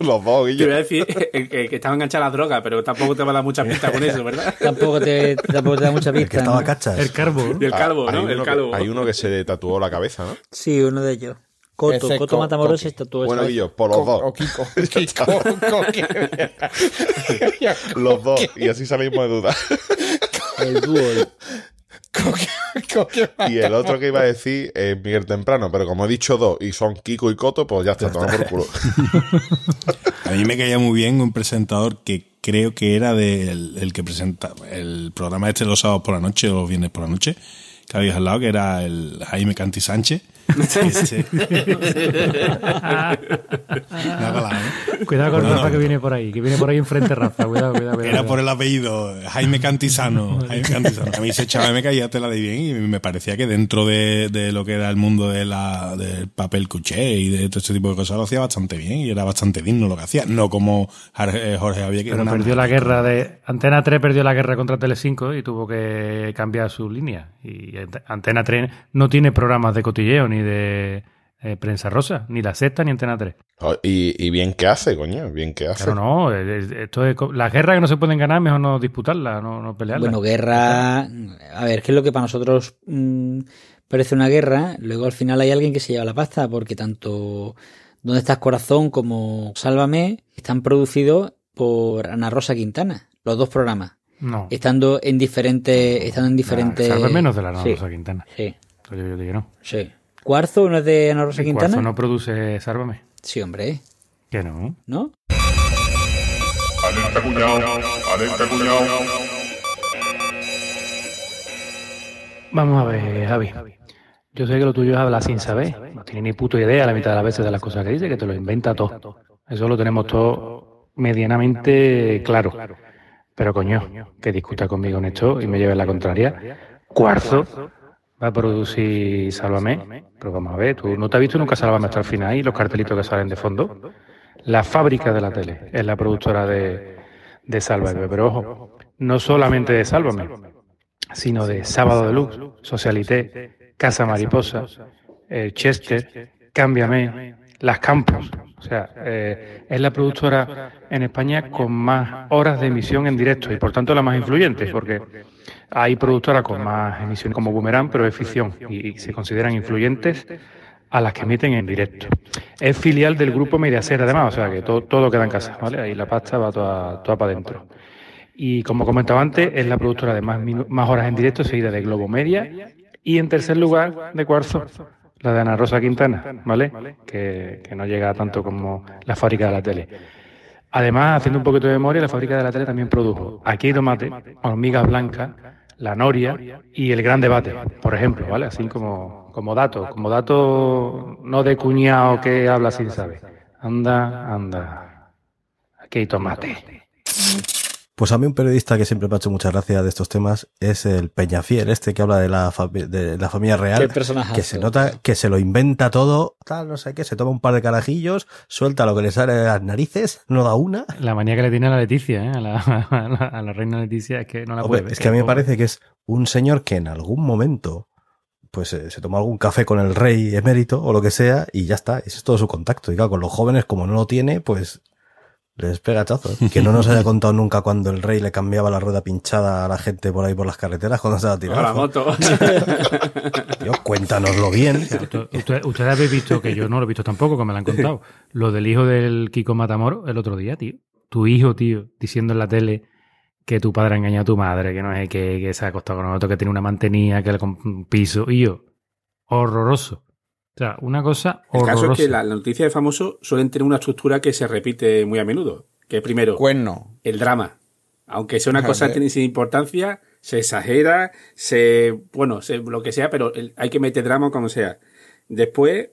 los, dos, Guillo. iba a decir el, el que estaba enganchado a la droga, pero tampoco te va a dar mucha pista con eso, ¿verdad? Tampoco te, tampoco te da mucha El que pista. estaba ¿no? cachas. El carbo. Y el calvo, Ah, hay ¿no? El uno que- calvo. hay uno que se tatuó la cabeza, ¿no? Sí, uno de ellos. Coto, Ese Coto Co- Matamoros se tatuó Bueno, Guillo, por los Co- dos. O Kiko. Los dos. Y así salimos de duda. El dúo. el-. Coqui. Y el otro que iba a decir es Miguel Temprano. Pero como he dicho dos y son Kiko y Coto, pues ya está, toma por culo. A mí me caía muy bien un presentador que creo que era del el que presenta el programa este los sábados por la noche o los viernes por la noche, que habéis al lado, que era el Jaime Canti Sánchez. ¿No? Cuidado con Bueno, Rafa no. que viene por ahí, que viene por ahí enfrente Rafa. Cuidado, cuidado, cuidado. Era por el apellido, Jaime Cantisano. Jaime Cantisano. A mí ese chaval me caía tela de bien y me parecía que dentro de, de lo que era el mundo de la, del papel cuché y de todo este tipo de cosas lo hacía bastante bien y era bastante digno lo que hacía. No como Jorge Jorge Javier, que Pero perdió la guerra de. Antena 3 perdió la guerra contra Telecinco y tuvo que cambiar su línea. Y Ant- Antena 3 no tiene programas de cotilleo ni de eh, prensa rosa, ni la sexta ni Antena 3. Oh, Y, y bien que hace, coño. Bien que hace. Claro, no. es- es- Esto es, las guerras que no se pueden ganar, mejor no disputarlas, no, no pelearlas. Bueno, guerra. A ver, ¿qué es lo que para nosotros mm, parece una guerra? Luego al final hay alguien que se lleva la pasta, porque tanto ¿Dónde estás corazón como Sálvame están producidos por Ana Rosa Quintana, los dos programas. No. Estando en diferentes. Estando en diferentes. Salve menos de la Ana Sí, Rosa Quintana. Sí. Yo, yo digo que no. Sí. ¿Cuarzo no es de Ana Rosa ¿Y Quintana? Cuarzo no produce Sálvame? Sí, hombre. Que no. ¿No? Alerta cuñado, alerta cuñado. Vamos a ver, Javi. Yo sé que lo tuyo es hablar sin saber. No tiene ni puta idea la mitad de las veces de las cosas que dice, que te lo inventa todo. Eso lo tenemos todo medianamente claro. Pero coño, que discuta conmigo en esto y me lleve la contraria. Cuarzo va a producir Sálvame. Pero vamos a ver, tú no te has visto nunca Sálvame hasta el final y los cartelitos que salen de fondo. La fábrica de la tele es la productora de, de Sálvame. Pero ojo, no solamente de Sálvame, sino de Sábado de Luz, Socialité, Casa Mariposa, eh, Chester, Cámbiame, Las Campos. O sea, eh, es la productora en España con más horas de emisión en directo y por tanto la más influyente, porque hay productoras con más emisiones como Boomerang, pero es ficción y, se consideran influyentes a las que emiten en directo. Es filial del grupo Mediaset además, o sea que todo, todo queda en casa, ¿vale? Ahí la pasta va toda, toda para adentro. Y como comentaba antes, es la productora de más, más horas en directo, seguida de Globo Media. Y en tercer lugar, de Cuarzo, la de Ana Rosa Quintana, ¿vale? Que, que no llega tanto como la fábrica de la tele. Además, haciendo un poquito de memoria, la fábrica de la tele también produjo Aquí tomate, hormigas blancas, la noria y el gran debate, por ejemplo, ¿vale? Así como, como dato, como dato no de cuñado que habla sin saber. Anda, anda. Aquí tomate. Pues a mí un periodista que siempre me ha hecho mucha gracia de estos temas es el Peñafiel, este que habla de la, fami- de la familia real, Qué personajazo. que se nota que se lo inventa todo, tal, no sé qué, se toma un par de carajillos, suelta lo que le sale de las narices, no da una. La manía que le tiene a la Leticia, ¿eh? a, la, a la- a la reina Leticia, es que no la Hombre, puede ver. es que a mí me parece que es un señor que en algún momento pues eh, se toma algún café con el rey emérito o lo que sea y ya está, ese es todo su contacto. Y claro, con los jóvenes como no lo tiene, pues les pega chazos. Que no nos haya contado nunca cuando el rey le cambiaba la rueda pinchada a la gente por ahí por las carreteras cuando se la A la moto. Tío, cuéntanoslo bien. Usted- Ustedes habéis visto, que yo no lo he visto tampoco, que me lo han contado, lo del hijo del Kiko Matamoro el otro día, tío. Tu hijo, tío, diciendo en la tele que tu padre ha engañado a tu madre, que no es que, que se ha acostado con otro, que tiene una mantenía, que le un piso. Y yo, horroroso. O sea, una cosa El horrorosa. caso es que la, la noticia de famoso suelen tener una estructura que se repite muy a menudo. Que primero, Cuerno. el drama. Aunque sea una Ajá, cosa sin importancia, se exagera, se. Bueno, se, lo que sea, pero el- hay que meter drama como sea. Después,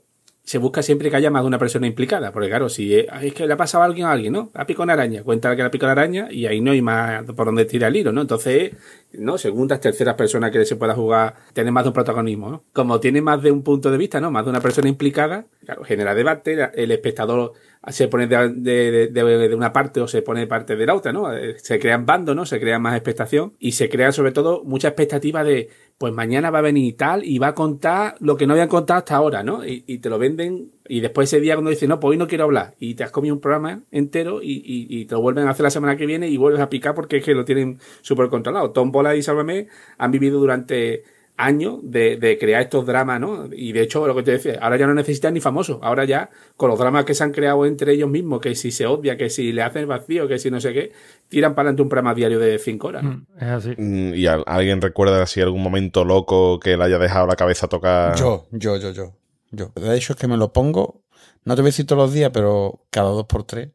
se busca siempre que haya más de una persona implicada. Porque, claro, si es, "Ay, es que le ha pasado a alguien a alguien, ¿no? Ha picado una araña, cuenta que le ha picado la araña y ahí no hay más por donde tira el hilo, ¿no? Entonces, ¿no? Segundas, terceras personas que se pueda jugar, tener más de un protagonismo, ¿no? Como tiene más de un punto de vista, ¿no? Más de una persona implicada, claro, genera debate, la- el espectador se pone de- de una parte o se pone de parte de la otra, ¿no? Eh, Se crean bandos, ¿no? Se crea más expectación y se crea sobre todo mucha expectativa de, pues mañana va a venir tal y va a contar lo que no habían contado hasta ahora, ¿no? Y, y te lo venden y después ese día cuando dices, no, pues hoy no quiero hablar y te has comido un programa entero y, y- y te lo vuelven a hacer la semana que viene y vuelves a picar porque es que lo tienen súper controlado. Tom Bola y Sálvame han vivido durante años de, de crear estos dramas, ¿no? Y de hecho, lo que te decía, ahora ya no necesitan ni famosos, ahora ya con los dramas que se han creado entre ellos mismos, que si se odia, que si le hacen vacío, que si no sé qué, tiran para adelante un programa diario de cinco horas. ¿no? Mm, Es así. Mm, ¿Y al- alguien recuerda así algún momento loco que le haya dejado la cabeza tocar? Yo, yo, yo, yo. Yo. De hecho, es que me lo pongo, no te voy a decir todos los días, pero cada dos por tres,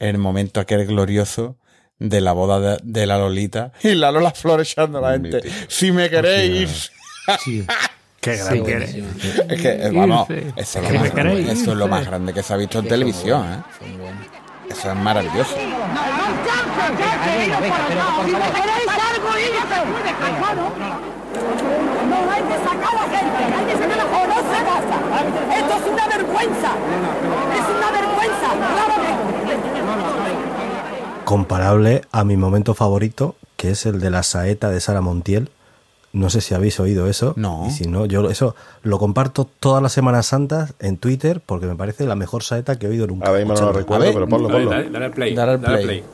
en el momento aquel glorioso de la boda de, de la Lolita y la Lola Flores echando a la gente. Si me queréis. Sí. Qué Sí, grande. buenísimo. Es que, eh, vamos, eso es, lo me más grande, queréis, eso es lo más grande que se ha visto en televisión, ¿eh? Eso es maravilloso. Si me queréis algo, No hay que sacar a la gente, hay que sacar a la no se casa. Esto es una vergüenza. Es una vergüenza, claramente. Comparable a mi momento favorito, que es el de la saeta de Sara Montiel. No sé si habéis oído eso. No. Y si no, yo eso lo comparto todas las Semanas Santas en Twitter porque me parece la mejor saeta que he oído nunca. Ahora mismo no lo recuerdo, A ver. pero ponlo, ponlo. dale, dale al play. Dale al play.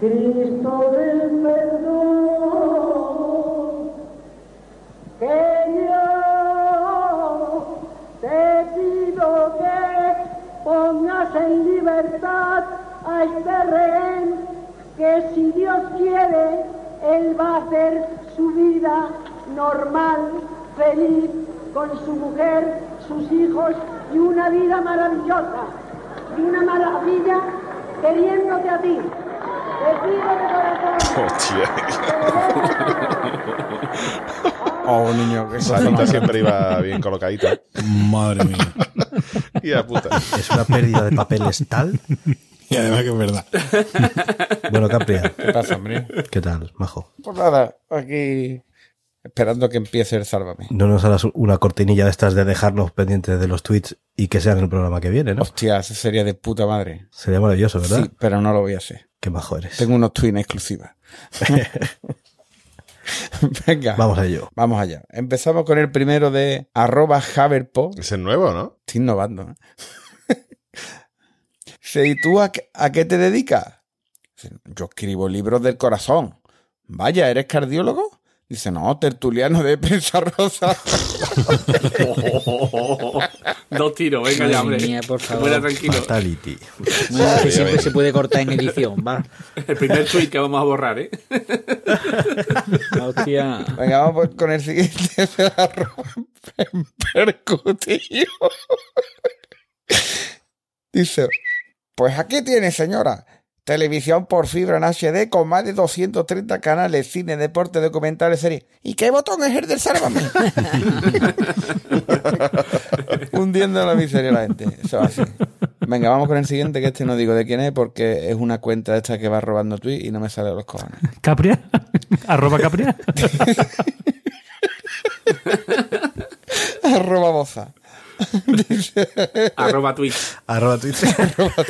Cristo del perdón, que yo te pido que pongas en libertad a este rehén, que si Dios quiere, él va a hacer su vida normal, feliz, con su mujer, sus hijos y una vida maravillosa, y una maravilla queriéndote a ti. Te pido de corazón. Oh, niño, que Esa cita siempre iba bien colocadita. Madre mía. Y a puta. Es una pérdida de papeles tal. Y además que es verdad. Bueno, Capria, ¿Qué pasa, hombre? ¿qué tal, majo? Pues nada, aquí esperando que empiece el Sálvame. ¿No nos harás una cortinilla de estas de dejarnos pendientes de los tweets y que sean el programa que viene, no? Hostia, eso sería de puta madre. Sería maravilloso, ¿verdad? Sí, pero no lo voy a hacer. Qué majo eres. Tengo unos tweets exclusivas. Venga, Vamos a ello. vamos allá. Empezamos con el primero de arroba Haverpo. Ese es nuevo, ¿no? Estoy innovando. ¿eh? Dice, ¿Y tú a, qué- a qué te dedicas? Yo escribo libros del corazón. Vaya, ¿eres cardiólogo? Dice, no, tertuliano de prensa rosa. Dos tiros, venga ya, hombre. mía, por favor. Fuera tranquilo. Fatality. Bueno, que siempre se puede cortar en edición, va. El primer tweet que vamos a borrar, ¿eh? Hostia. Venga, vamos con el siguiente de arroba percutivo. Dice, pues aquí tiene, señora. Televisión por fibra en HD con más de 230 canales, cine, deporte, documentales, series. ¿Y qué botón es el del Sálvame? Hundiendo la miseria la gente. Eso así. Venga, vamos con el siguiente, que este no digo de quién es porque es una cuenta de esta que va robando tweets y no me sale los cojones. Capria. Arroba Capria. Arroba boza. Dice, Arroba Twitch. Arroba Twitter. Arroba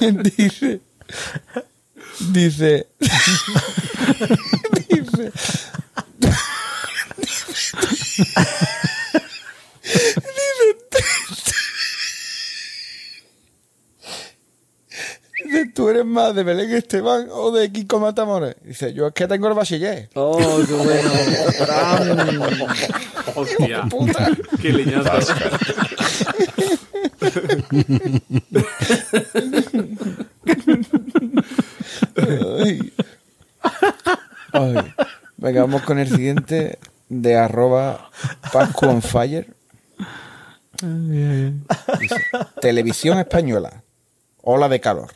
dice, dice, dice, dice, tú eres más de Belén Esteban o de Kiko Matamoros. Dice, yo es que tengo el bachiller. Oh, qué bueno. Hostia. Puta. Qué leñazo. Ay. Ay. Venga, vamos con el siguiente de arroba Pascu on Fire. Dice, Televisión española, ola de calor.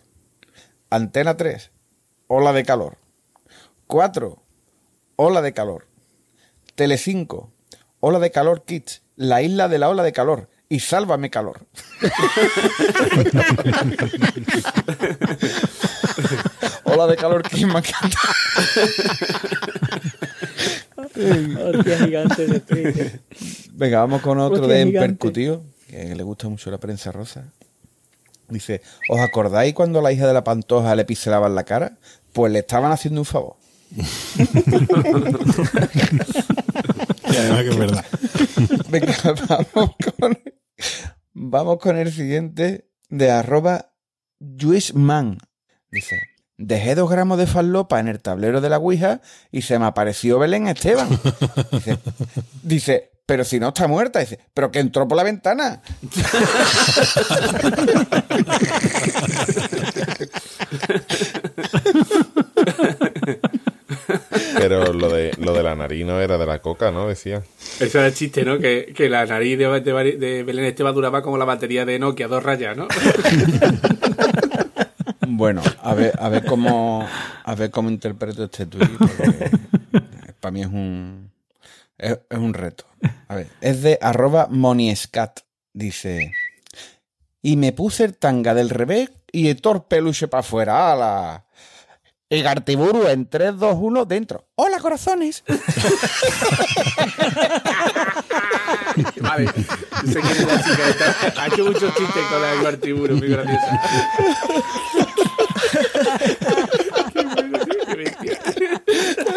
Antena 3, ola de calor. 4, ola de calor. Telecinco, ola de calor Kids, la isla de la ola de calor. Y sálvame calor. ola de calor Kids me encanta. Hostia gigante de. Venga, vamos con otro Hostia, de gigante. Empercutivo, que le gusta mucho la prensa rosa. Dice, ¿os acordáis cuando a la hija de la Pantoja le piselaban la cara? Pues le estaban haciendo un favor. Y además que es verdad. Venga, vamos con, vamos con el siguiente de arroba Juisman. Dice, dejé dos gramos de farlopa en el tablero de la Ouija y se me apareció Belén Esteban. Dice, dice, pero si no está muerta. Dice, pero que entró por la ventana. Pero lo de, lo de la nariz no era de la coca, ¿no? Decía. Eso era el chiste, ¿no? Que, que la nariz de, de, de Belén Esteban duraba como la batería de Nokia, dos rayas, ¿no? Bueno, a ver, a ver cómo a ver cómo interpreto este tuit, porque para mí es un es, es un reto. A ver, es de arroba moniescat. Dice y me puse el tanga del revés y el torpeluche para afuera. ¡Hala! Y Gartiburu en 3, 2, 1 dentro. ¡Hola, corazones! Vale, sé quién es la chica esta. Ha hecho muchos chistes con la de Guartiburo, muy graciosa.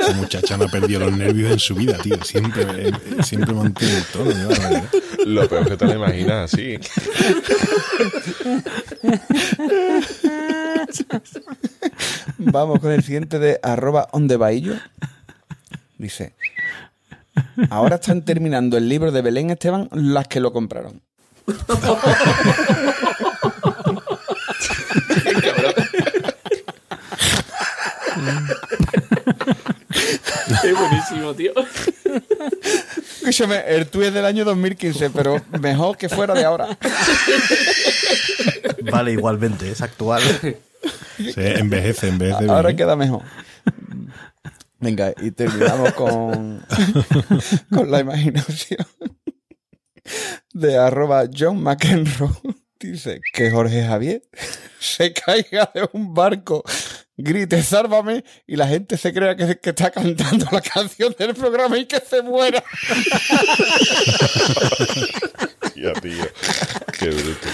Esa muchacha no ha perdido los nervios en su vida, tío. Siempre, siempre mantiene el tono. ¿no? Lo peor que te lo imaginas así. Vamos con el siguiente de arroba ondebaillo. Dice, ahora están terminando el libro de Belén Esteban las que lo compraron. Es buenísimo, tío. Escúchame, el tuit es del año 2015, pero mejor que fuera de ahora. Vale, igualmente, es actual. Sí, envejece, envejece. Ahora bien. queda mejor. Venga, y terminamos con, con la imaginación de arroba John McEnroe. Dice que Jorge Javier se caiga de un barco, grite sálvame y la gente se crea que, que está cantando la canción del programa y que se muera. Ya, tío. Qué bruto.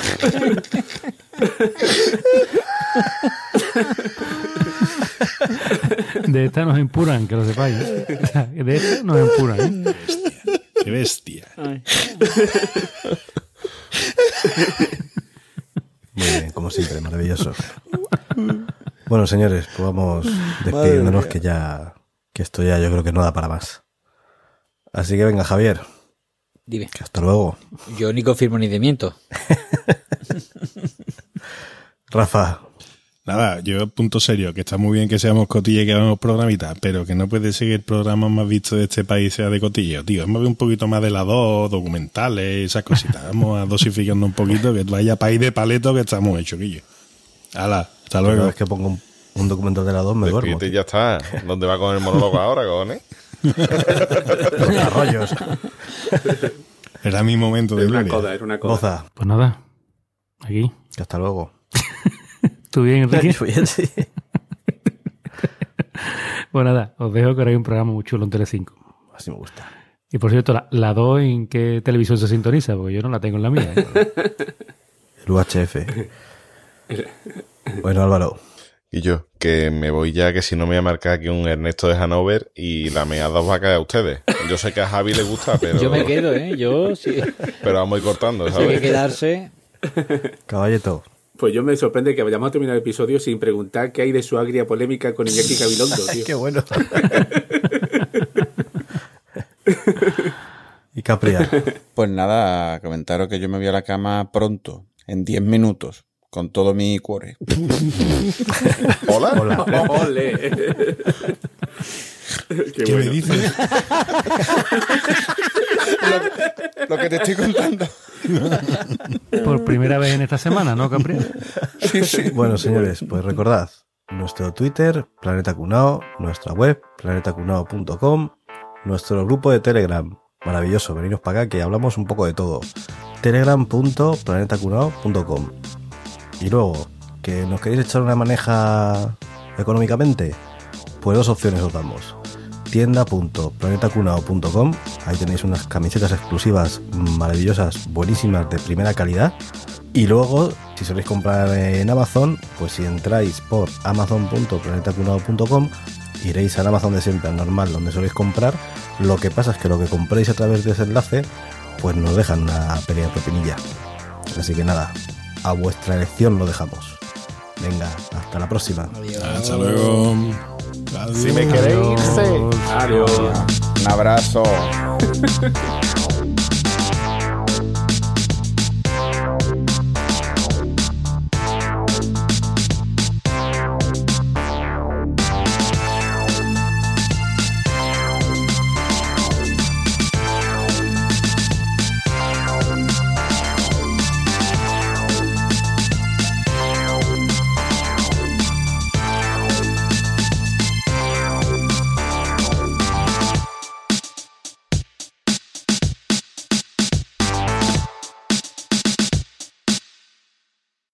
De esta nos empuran, que lo sepáis. De esta nos empuran. ¿eh? Qué bestia. Muy bien, como siempre, maravilloso. Bueno, señores, pues vamos despidiéndonos que ya que esto ya yo creo que no da para más. Así que venga, Javier, Dime. que hasta luego. Yo ni confirmo ni demiento. Rafa, Nada, yo punto serio, que está muy bien que seamos cotilla y que hagamos programitas, pero que no puede ser que el programa más visto de este país sea de cotillo, tío. Ver un poquito más de las dos, documentales, esas cositas. Vamos a dosificando un poquito, que vaya país de paleto que estamos hechos, Quillo. Hala, hasta luego. vez que pongo un, un documental de la 2 me duermo. Despídete y ya está. ¿Dónde va con el monólogo ahora, cojones? Los arroyos. Era mi momento de Era una coda, era una coda. Pues nada, aquí. Hasta luego. ¿Tú bien, Enrique? Bien, sí. Pues nada, os dejo que ahora hay un programa muy chulo en Telecinco. Así me gusta. Y por cierto, la, la 2 en qué televisión se sintoniza, porque yo no la tengo en la mía. ¿eh? El UHF. Bueno, Álvaro. Y yo, que me voy ya, que si no me voy a marcar aquí un Ernesto de Hanover y la meada os va a caer a ustedes. Yo sé que a Javi le gusta, pero... Yo me quedo, ¿eh? Yo sí. Pero vamos a ir cortando, Si hay que ¿sabes? quedarse. Caballeto. Pues yo me sorprende que vayamos a terminar el episodio sin preguntar qué hay de su agria polémica con Iñaki Gabilondo, tío. Qué bueno. y Capria. Pues nada, comentaros que yo me voy a la cama pronto, en 10 minutos, con todo mi cuore. ¿Hola? Hola. ¡Ole! Qué, ¿Qué bueno. me dices? Lo que te estoy contando. Por primera vez en esta semana, ¿no, Capri? Bueno, señores, pues recordad nuestro Twitter, Planeta Cunao, nuestra web, planetacunao.com, nuestro grupo de Telegram. Maravilloso, veniros para acá que hablamos un poco de todo. telegram.planetacunao.com. Y luego, que nos queréis echar una maneja económicamente, pues dos opciones os damos. tienda.planetacunao.com, ahí tenéis unas camisetas exclusivas maravillosas, buenísimas, de primera calidad. Y luego, si soléis comprar en Amazon, pues si entráis por amazon.planetacunao.com, iréis al Amazon de siempre, al normal, donde soléis comprar. Lo que pasa es que lo que compréis a través de ese enlace, pues nos dejan una pequeña propinilla. Así que nada, a vuestra elección lo dejamos. Venga, hasta la próxima. Hasta luego. Si me queréis irse. Adiós. Un abrazo.